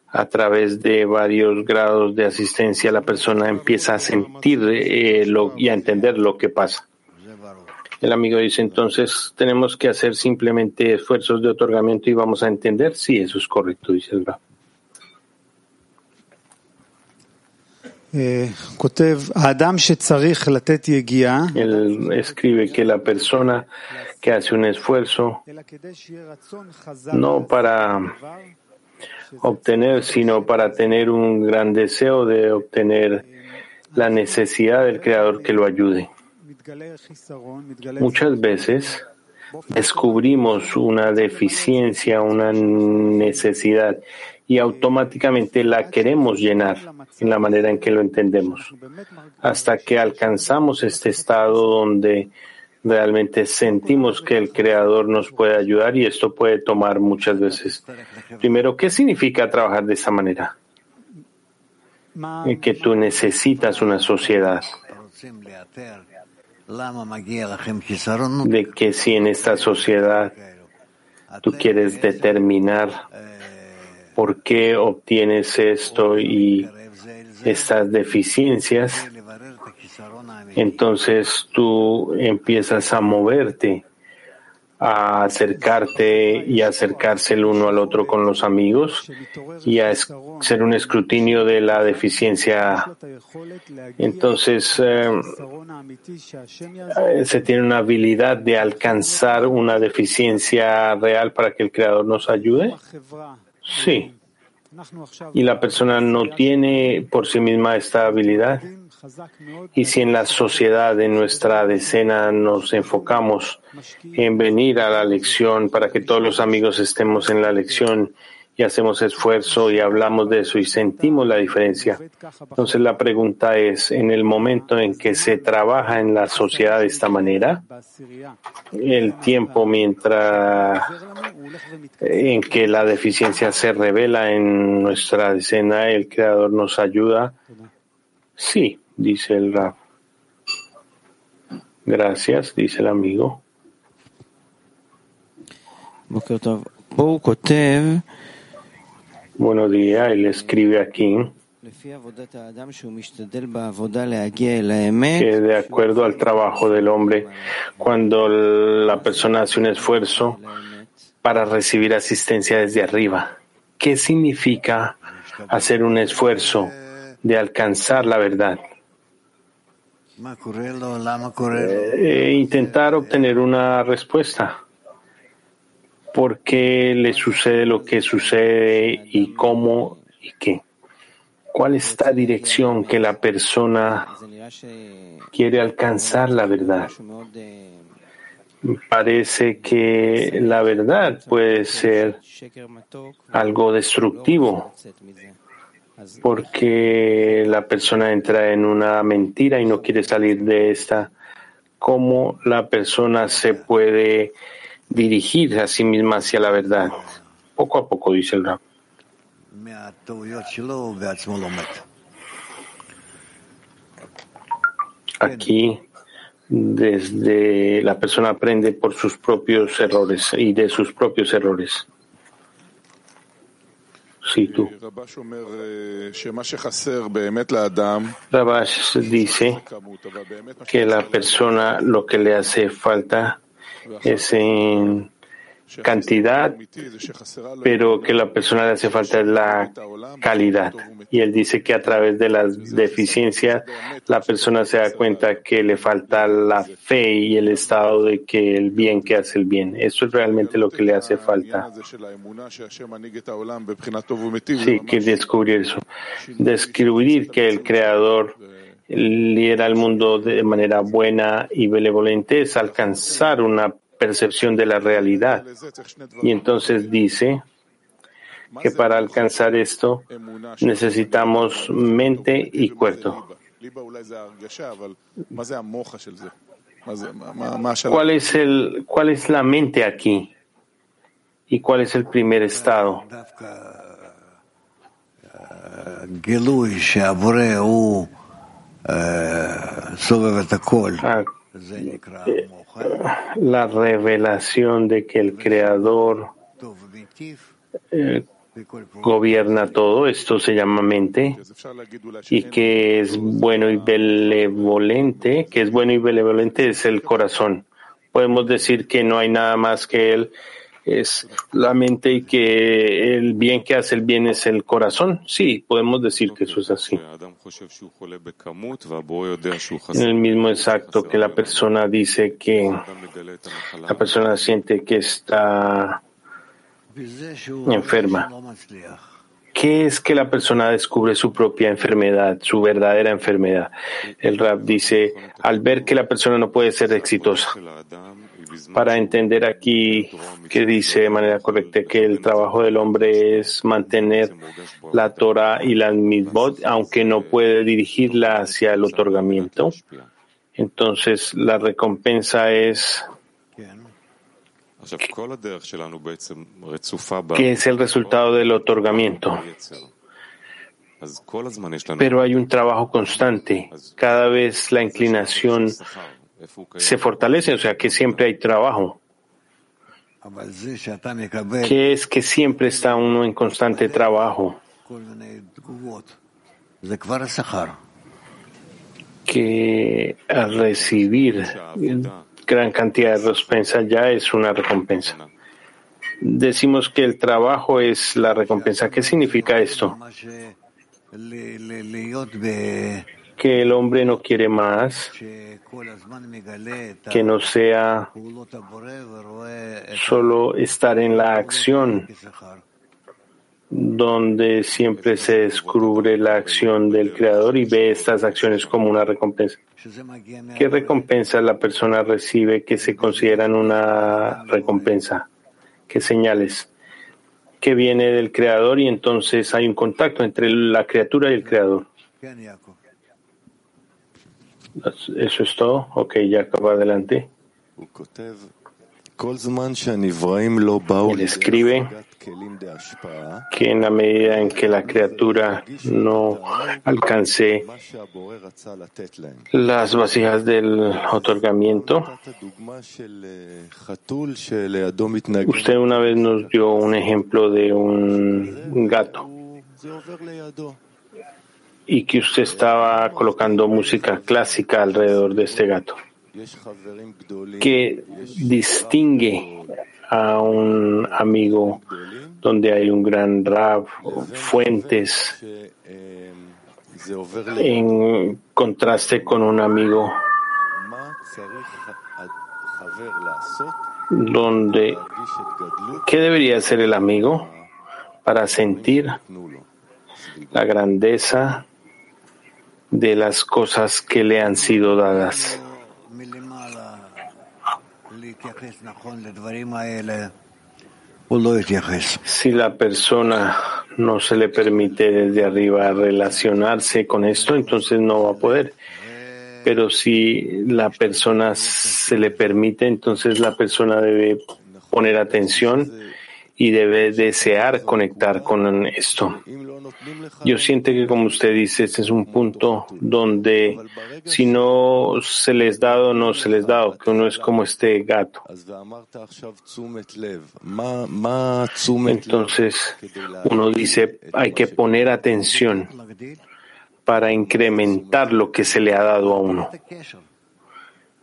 a través de varios grados de asistencia, la persona empieza a sentir eh, y a entender lo que pasa. El amigo dice entonces tenemos que hacer simplemente esfuerzos de otorgamiento y vamos a entender. Sí, eso es correcto, dice el Rab. Eh, Él escribe que la persona que hace un esfuerzo no para obtener, sino para tener un gran deseo de obtener la necesidad del Creador que lo ayude. Muchas veces descubrimos una deficiencia, una necesidad y automáticamente la queremos llenar en la manera en que lo entendemos, hasta que alcanzamos este estado donde realmente sentimos que el Creador nos puede ayudar y esto puede tomar muchas veces. Primero, ¿qué significa trabajar de esa manera? Que tú necesitas una sociedad de que si en esta sociedad tú quieres determinar por qué obtienes esto y estas deficiencias, entonces tú empiezas a moverte a acercarte y acercarse el uno al otro con los amigos y a hacer un escrutinio de la deficiencia. Entonces, eh, se tiene una habilidad de alcanzar una deficiencia real para que el Creador nos ayude. Sí. Y la persona no tiene por sí misma esta habilidad. Y si en la sociedad, en nuestra decena, nos enfocamos en venir a la lección para que todos los amigos estemos en la lección y hacemos esfuerzo y hablamos de eso y sentimos la diferencia. Entonces la pregunta es, en el momento en que se trabaja en la sociedad de esta manera, el tiempo mientras en que la deficiencia se revela en nuestra decena, el Creador nos ayuda. Sí, dice el Rab. Gracias, dice el amigo. Buenos días, él escribe aquí que de acuerdo al trabajo del hombre, cuando la persona hace un esfuerzo para recibir asistencia desde arriba, ¿qué significa hacer un esfuerzo de alcanzar la verdad? Eh, intentar obtener una respuesta. ¿Por qué le sucede lo que sucede y cómo y qué? ¿Cuál es la dirección que la persona quiere alcanzar la verdad? Parece que la verdad puede ser algo destructivo porque la persona entra en una mentira y no quiere salir de esta. ¿Cómo la persona se puede dirigir a sí misma hacia la verdad? Poco a poco, dice el rap. Aquí, desde la persona aprende por sus propios errores y de sus propios errores. Sí, tú. Rabash dice que la persona lo que le hace falta es en cantidad, pero que la persona le hace falta es la calidad. Y él dice que a través de las deficiencias la persona se da cuenta que le falta la fe y el estado de que el bien que hace el bien. Eso es realmente lo que le hace falta. Sí, que descubrir eso. Descubrir que el Creador lidera el mundo de manera buena y benevolente es alcanzar una percepción de la realidad. Y entonces dice que para alcanzar esto necesitamos mente y cuerpo. ¿Cuál es, el, ¿Cuál es la mente aquí? ¿Y cuál es el primer estado? Ah, la revelación de que el Creador eh, gobierna todo, esto se llama mente, y que es bueno y benevolente, que es bueno y benevolente es el corazón. Podemos decir que no hay nada más que Él es la mente y que el bien que hace el bien es el corazón. Sí, podemos decir que eso es así. En el mismo exacto que la persona dice que la persona siente que está enferma. ¿Qué es que la persona descubre su propia enfermedad, su verdadera enfermedad? El rap dice, al ver que la persona no puede ser exitosa para entender aquí que dice de manera correcta que el trabajo del hombre es mantener la Torah y la mitzvot, aunque no puede dirigirla hacia el otorgamiento. Entonces, la recompensa es que es el resultado del otorgamiento. Pero hay un trabajo constante. Cada vez la inclinación se fortalece, o sea que siempre hay trabajo. Que es que siempre está uno en constante trabajo. Que al recibir gran cantidad de recompensa ya es una recompensa. Decimos que el trabajo es la recompensa. ¿Qué significa esto? Que el hombre no quiere más, que no sea solo estar en la acción, donde siempre se descubre la acción del Creador y ve estas acciones como una recompensa. ¿Qué recompensa la persona recibe que se consideran una recompensa? ¿Qué señales? Que viene del Creador y entonces hay un contacto entre la criatura y el Creador. Eso es todo. Ok, ya acaba adelante. Él escribe que en la medida en que la criatura no alcance las vasijas del otorgamiento, usted una vez nos dio un ejemplo de un gato y que usted estaba colocando música clásica alrededor de este gato. ¿Qué distingue a un amigo donde hay un gran rab, fuentes, en contraste con un amigo donde ¿qué debería hacer el amigo para sentir la grandeza de las cosas que le han sido dadas? Si la persona no se le permite desde arriba relacionarse con esto, entonces no va a poder. Pero si la persona se le permite, entonces la persona debe poner atención y debe desear conectar con esto. Yo siento que, como usted dice, este es un punto donde si no se les dado, no se les dado, que uno es como este gato. Entonces, uno dice, hay que poner atención para incrementar lo que se le ha dado a uno.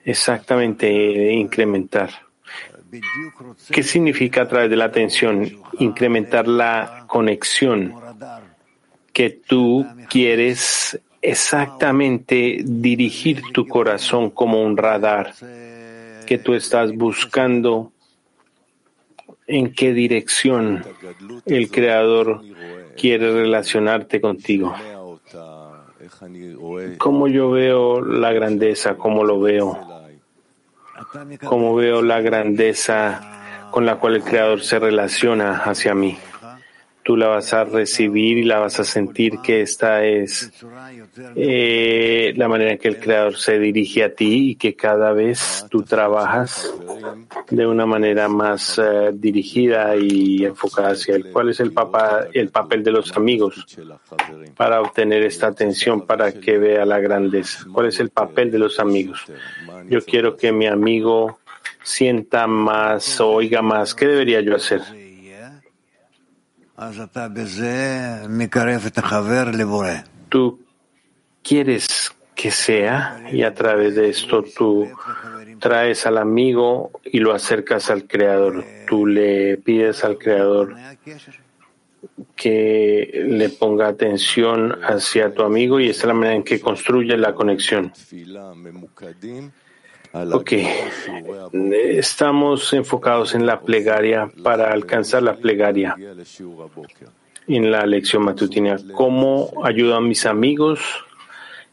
Exactamente, incrementar. ¿Qué significa a través de la atención? Incrementar la conexión que tú quieres exactamente dirigir tu corazón como un radar, que tú estás buscando en qué dirección el Creador quiere relacionarte contigo. Cómo yo veo la grandeza, cómo lo veo como veo la grandeza con la cual el Creador se relaciona hacia mí. Tú la vas a recibir y la vas a sentir que esta es eh, la manera en que el Creador se dirige a ti y que cada vez tú trabajas de una manera más eh, dirigida y enfocada hacia él. ¿Cuál es el, el papel de los amigos para obtener esta atención, para que vea la grandeza? ¿Cuál es el papel de los amigos? Yo quiero que mi amigo sienta más, oiga más. ¿Qué debería yo hacer? Tú quieres que sea y a través de esto tú traes al amigo y lo acercas al Creador. Tú le pides al Creador que le ponga atención hacia tu amigo y esta es la manera en que construye la conexión. Ok, estamos enfocados en la plegaria para alcanzar la plegaria en la lección matutina. ¿Cómo ayudo a mis amigos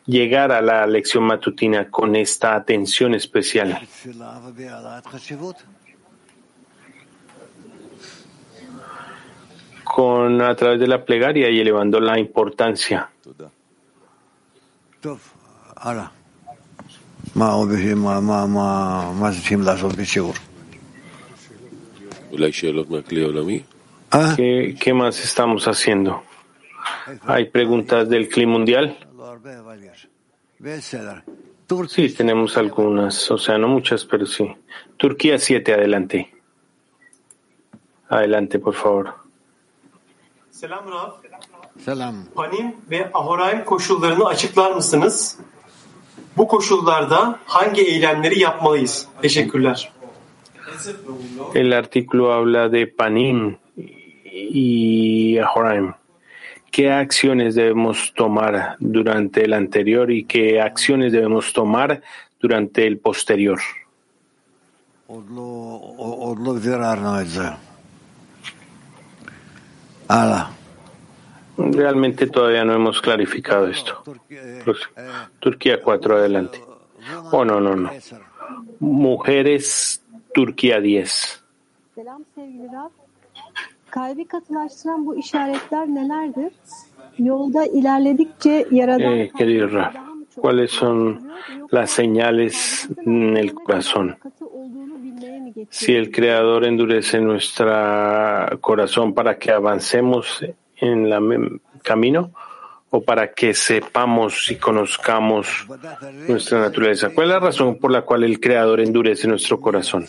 llegar a la lección matutina con esta atención especial? Con a través de la plegaria y elevando la importancia. ¿Qué, más estamos haciendo? ¿Hay preguntas del clima mundial? Sí, tenemos algunas, o sea, no muchas, pero sí. Turquía 7, adelante. Adelante, por favor. Selam Selam. Panim ve Ahoraim koşullarını açıklar mısınız? Bu koşullarda hangi eylemleri yapmalıyız? Teşekkürler. El artículo habla de Panim y Ahoraim. ¿Qué acciones debemos tomar durante el anterior y qué acciones debemos tomar durante el posterior? Realmente todavía no hemos clarificado esto. Turquía 4, adelante. Oh, no, no, no. Mujeres, Turquía 10. Kalbi katılaştıran bu işaretler nelerdir? Yolda ilerledikçe yaradan eh, querido Raf, ¿cuáles son las señales en el corazón? Si el Creador endurece nuestro corazón para que avancemos en el camino o para que sepamos y conozcamos nuestra naturaleza. ¿Cuál es la razón por la cual el Creador endurece nuestro corazón?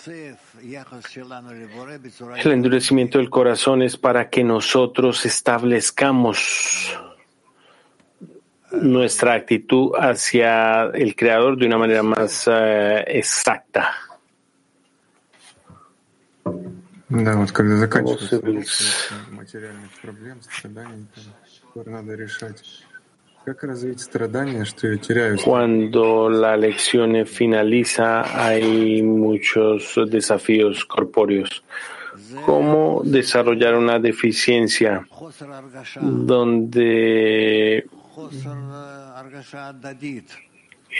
El endurecimiento del corazón es para que nosotros establezcamos nuestra actitud hacia el Creador de una manera más uh, exacta. Да, вот когда заканчивается материальных проблем, страданий, которые надо решать, как развить страдания, что я теряю? Cuando la lección finaliza, hay muchos desafíos corpóreos. ¿Cómo desarrollar una deficiencia donde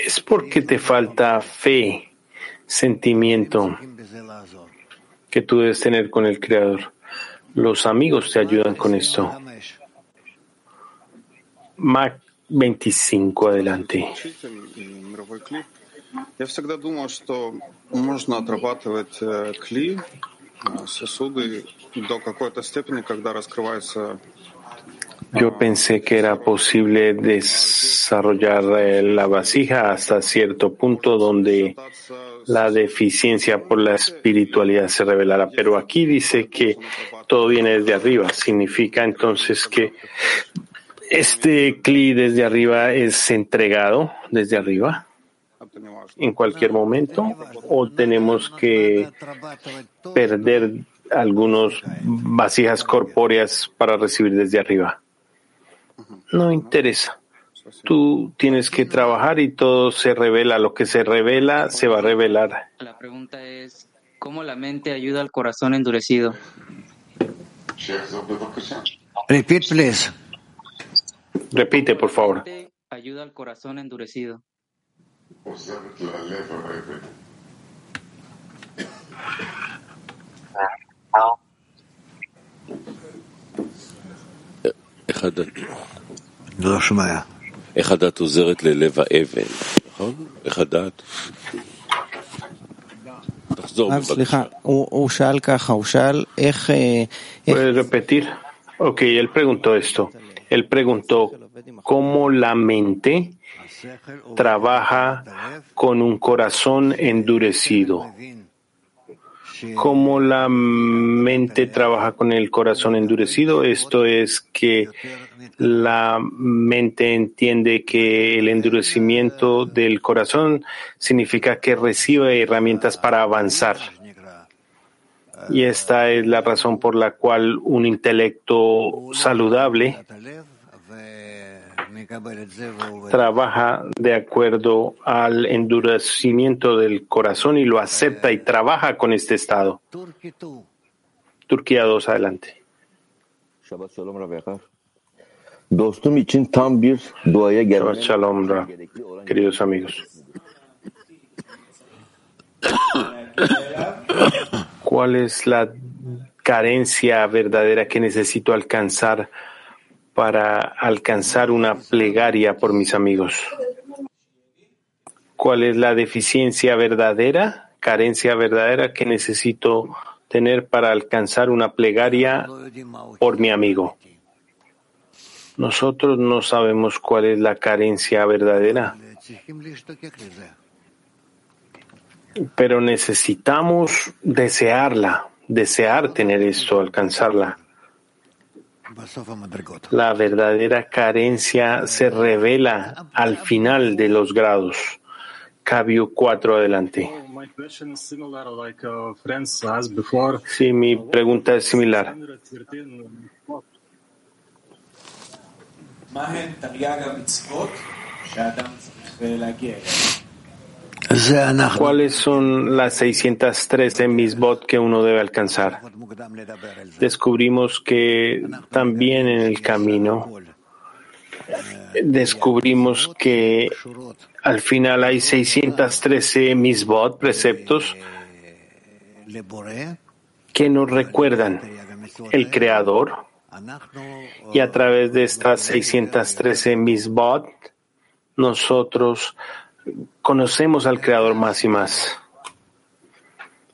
es porque te falta fe, sentimiento que tú debes tener con el Creador. Los amigos te ayudan con esto. Mac 25, adelante. Я всегда думал, что можно отрабатывать кли, сосуды до какой-то степени, когда раскрывается yo pensé que era posible desarrollar eh, la vasija hasta cierto punto donde la deficiencia por la espiritualidad se revelara. Pero aquí dice que todo viene desde arriba. Significa entonces que este cli desde arriba es entregado desde arriba en cualquier momento o tenemos que perder algunos vasijas corpóreas para recibir desde arriba no interesa. Pues, tú tienes que trabajar y todo se revela. Lo que se revela se va a revelar. La pregunta es, ¿cómo la mente ayuda al corazón endurecido? Repeat, please. Repite, por favor. Ayuda al corazón endurecido. No איך הדת עוזרת ללב האבן, נכון? איך הדת? תחזור בבקשה. סליחה, הוא שאל ככה, הוא שאל איך... ¿Puedes repetir? Ok, él preguntó esto. Él preguntó cómo la mente trabaja con un corazón endurecido cómo la mente trabaja con el corazón endurecido. Esto es que la mente entiende que el endurecimiento del corazón significa que recibe herramientas para avanzar. Y esta es la razón por la cual un intelecto saludable trabaja de acuerdo al endurecimiento del corazón y lo acepta y trabaja con este estado. Turquía 2, adelante. Shabbat Shalom, queridos amigos. ¿Cuál es la carencia verdadera que necesito alcanzar para alcanzar una plegaria por mis amigos? ¿Cuál es la deficiencia verdadera, carencia verdadera que necesito tener para alcanzar una plegaria por mi amigo? Nosotros no sabemos cuál es la carencia verdadera, pero necesitamos desearla, desear tener esto, alcanzarla. La verdadera carencia se revela al final de los grados. Cabio 4 adelante. Sí, mi pregunta es similar. ¿Cuáles son las 613 misbot que uno debe alcanzar? Descubrimos que también en el camino descubrimos que al final hay 613 misbot, preceptos, que nos recuerdan el Creador y a través de estas 613 misbot nosotros conocemos al Creador más y más.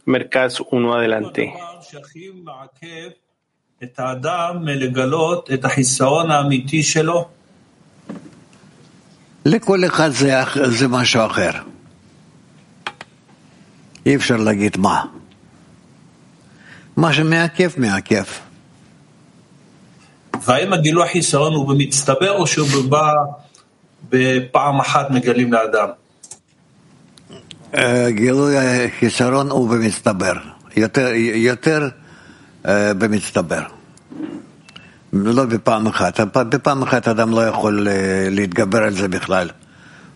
Mercaz uno adelante. לכל זה, זה. אי אפשר להגיד מה. מה שמעכב, מעכב. והאם הגילוי החיסרון הוא במצטבר או שהוא בא בפעם אחת מגלים לאדם? גילוי החיסרון הוא במצטבר. יותר, יותר במצטבר. לא בפעם אחת. בפעם אחת אדם לא יכול להתגבר על זה בכלל.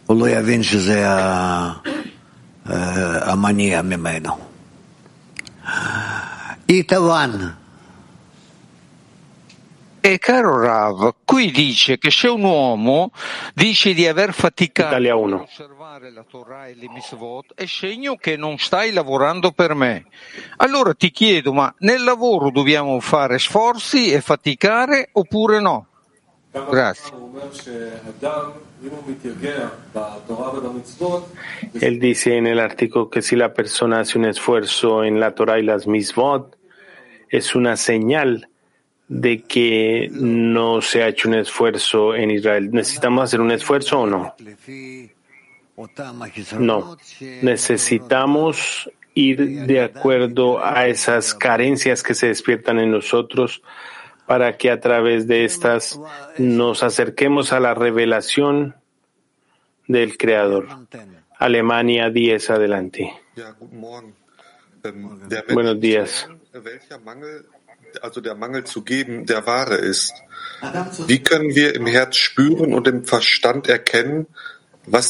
הוא לא יבין שזה המניע ממנו. Itavan. E caro Rav, qui dice che se un uomo dice di aver faticato Italia a 1. La Torah e le mitzvot, è segno che non stai lavorando per me. Allora ti chiedo, ma nel lavoro dobbiamo fare sforzi e faticare oppure no? Grazie. Él dice en el artículo que si la persona hace un esfuerzo en la Torah y las misvot, es una señal de que no se ha hecho un esfuerzo en Israel. ¿Necesitamos hacer un esfuerzo o no? No. Necesitamos ir de acuerdo a esas carencias que se despiertan en nosotros para que a través de estas nos acerquemos a la revelación del Creador. Alemania 10 adelante. Buenos días. also der Mangel zu geben, der wahre ist. Wie können wir im Herz spüren und im Verstand erkennen,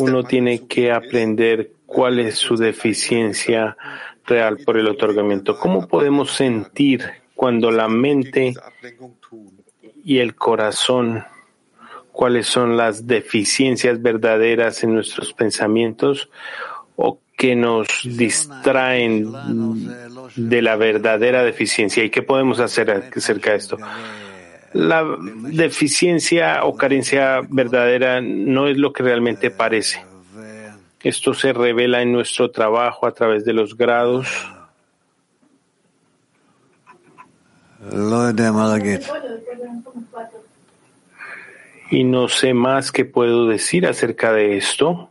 Uno tiene que aprender cuál es su deficiencia real por el otorgamiento. ¿Cómo podemos sentir cuando la mente y el corazón, cuáles son las deficiencias verdaderas en nuestros pensamientos o que nos distraen de la verdadera deficiencia. ¿Y qué podemos hacer acerca de esto? La deficiencia o carencia verdadera no es lo que realmente parece. Esto se revela en nuestro trabajo a través de los grados. Y no sé más que puedo decir acerca de esto.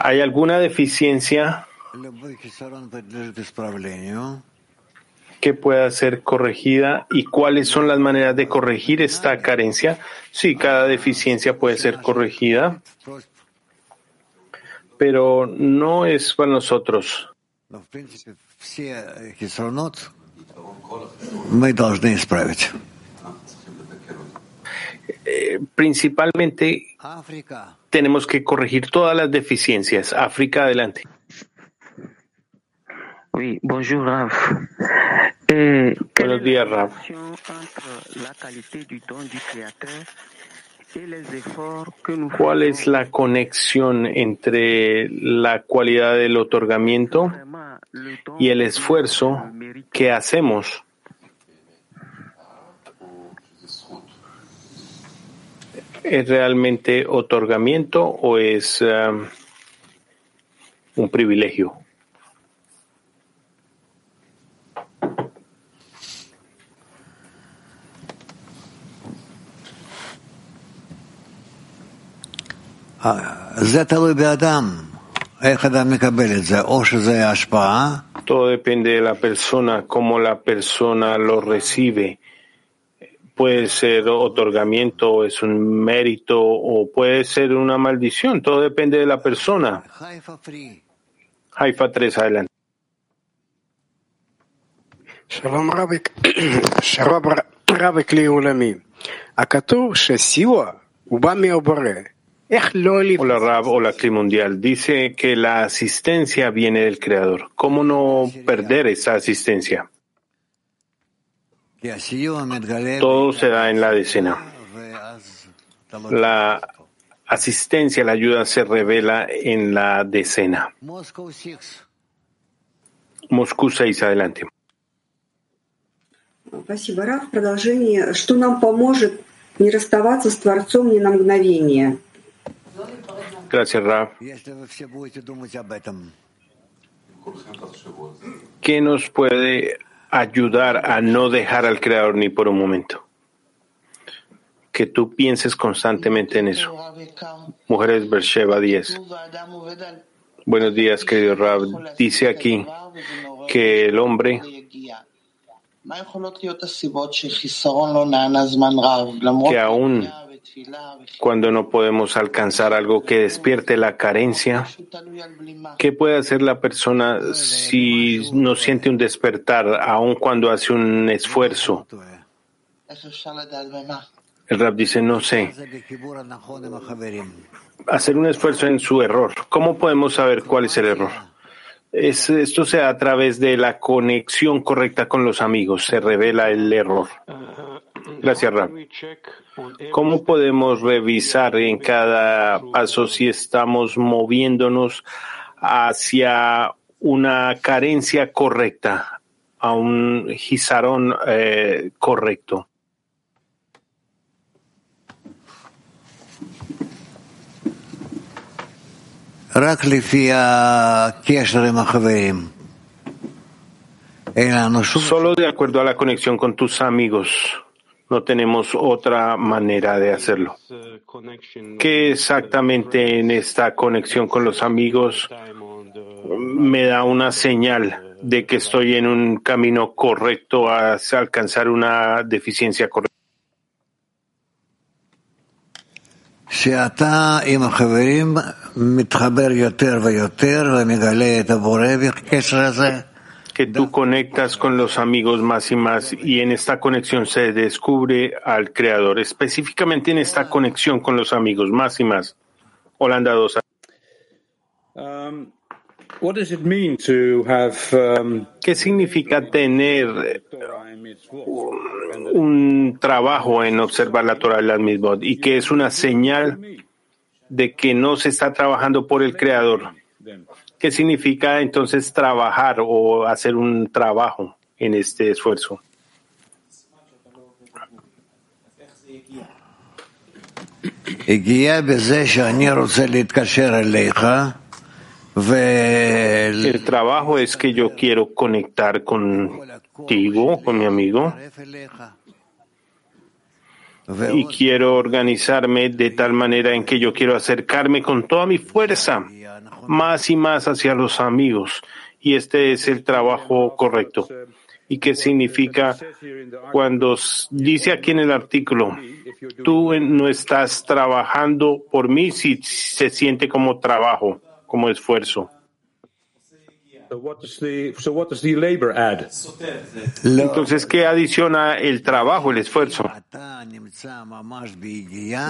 ¿Hay alguna deficiencia que pueda ser corregida y cuáles son las maneras de corregir esta carencia? Sí, cada deficiencia puede ser corregida, pero no es para nosotros. Eh, principalmente tenemos que corregir todas las deficiencias. África, adelante. Oui, bonjour Rav. Eh, Buenos días, Rav. ¿Cuál es la conexión entre la cualidad del otorgamiento y el esfuerzo que hacemos? ¿Es realmente otorgamiento o es um, un privilegio? Todo depende de la persona, cómo la persona lo recibe puede ser otorgamiento, es un mérito o puede ser una maldición. Todo depende de la persona. Haifa 3, adelante. Shalom Shalom Hola Rab, hola Cli Mundial. Dice que la asistencia viene del Creador. ¿Cómo no perder esa asistencia? Todo se da en la decena. La asistencia, la ayuda se revela en la decena. Moscú 6, adelante. Спасибо, Раф. Продолжение. Что нам поможет не расставаться с Творцом ни на мгновение. Gracias, Rab. ¿Qué nos puede ayudar a no dejar al Creador ni por un momento? Que tú pienses constantemente en eso. Mujeres Bersheba 10. Buenos días, querido Rab. Dice aquí que el hombre que aún cuando no podemos alcanzar algo que despierte la carencia, ¿qué puede hacer la persona si no siente un despertar, aun cuando hace un esfuerzo? El rap dice, no sé. Hacer un esfuerzo en su error. ¿Cómo podemos saber cuál es el error? Es, esto se da a través de la conexión correcta con los amigos. Se revela el error. Gracias, Rab. ¿Cómo podemos revisar en cada paso si estamos moviéndonos hacia una carencia correcta, a un gizarón eh, correcto? Solo de acuerdo a la conexión con tus amigos. No tenemos otra manera de hacerlo. ¿Qué exactamente en esta conexión con los amigos me da una señal de que estoy en un camino correcto hacia alcanzar una deficiencia correcta? Que tú conectas con los amigos más y más y en esta conexión se descubre al Creador, específicamente en esta conexión con los amigos más y más. Holanda 2. Um, um, ¿Qué significa tener un trabajo en observar la Torah de las mismas y que es una señal de que no se está trabajando por el Creador? ¿Qué significa entonces trabajar o hacer un trabajo en este esfuerzo? El trabajo es que yo quiero conectar contigo, con mi amigo, y quiero organizarme de tal manera en que yo quiero acercarme con toda mi fuerza más y más hacia los amigos. Y este es el trabajo correcto. ¿Y qué significa cuando dice aquí en el artículo, tú no estás trabajando por mí si se siente como trabajo, como esfuerzo? Entonces, ¿qué adiciona el trabajo, el esfuerzo?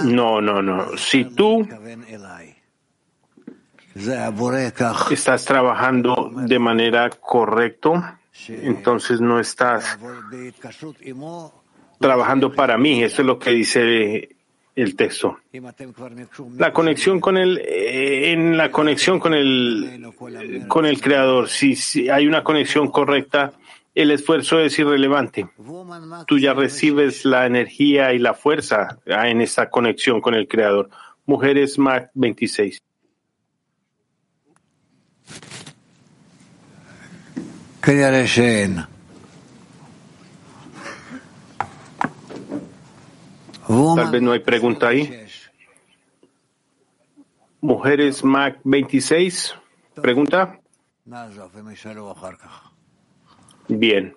No, no, no. Si tú estás trabajando de manera correcta, entonces no estás trabajando para mí. Eso es lo que dice el texto. La conexión con el, eh, en la conexión con el, con el creador, si, si hay una conexión correcta, el esfuerzo es irrelevante. Tú ya recibes la energía y la fuerza en esa conexión con el creador. Mujeres Mac 26. Tal vez no hay pregunta ahí. Mujeres Mac 26, pregunta. Bien,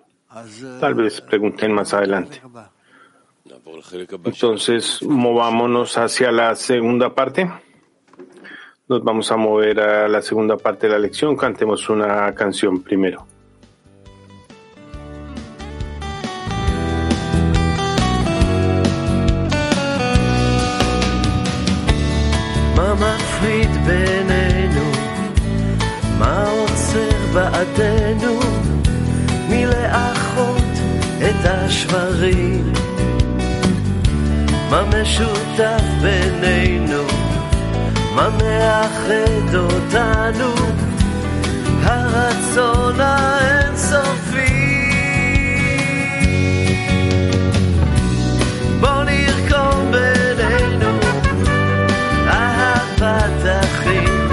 tal vez pregunten más adelante. Entonces, movámonos hacia la segunda parte Nos vamos a mover a la segunda parte de la lección. Cantemos una canción primero. מפריד בינינו? מה עוצר בעדנו מלאחות את השברים? מה משותף בינינו? מה מאחד אותנו? הרצון האינסופי. בוא נרקום בינינו אהבת אחים,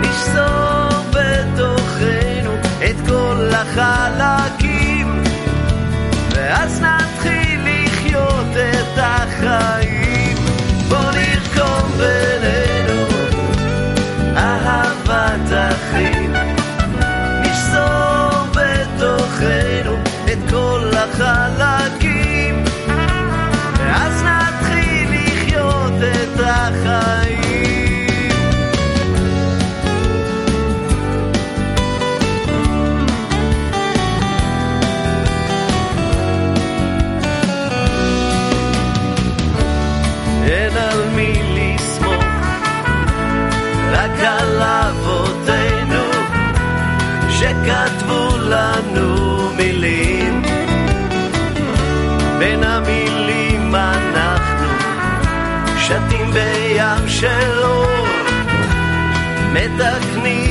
נשזור בתוכנו את כל החלקים, ואז נתחיל לחיות את החיים. בים של אור, מתקנים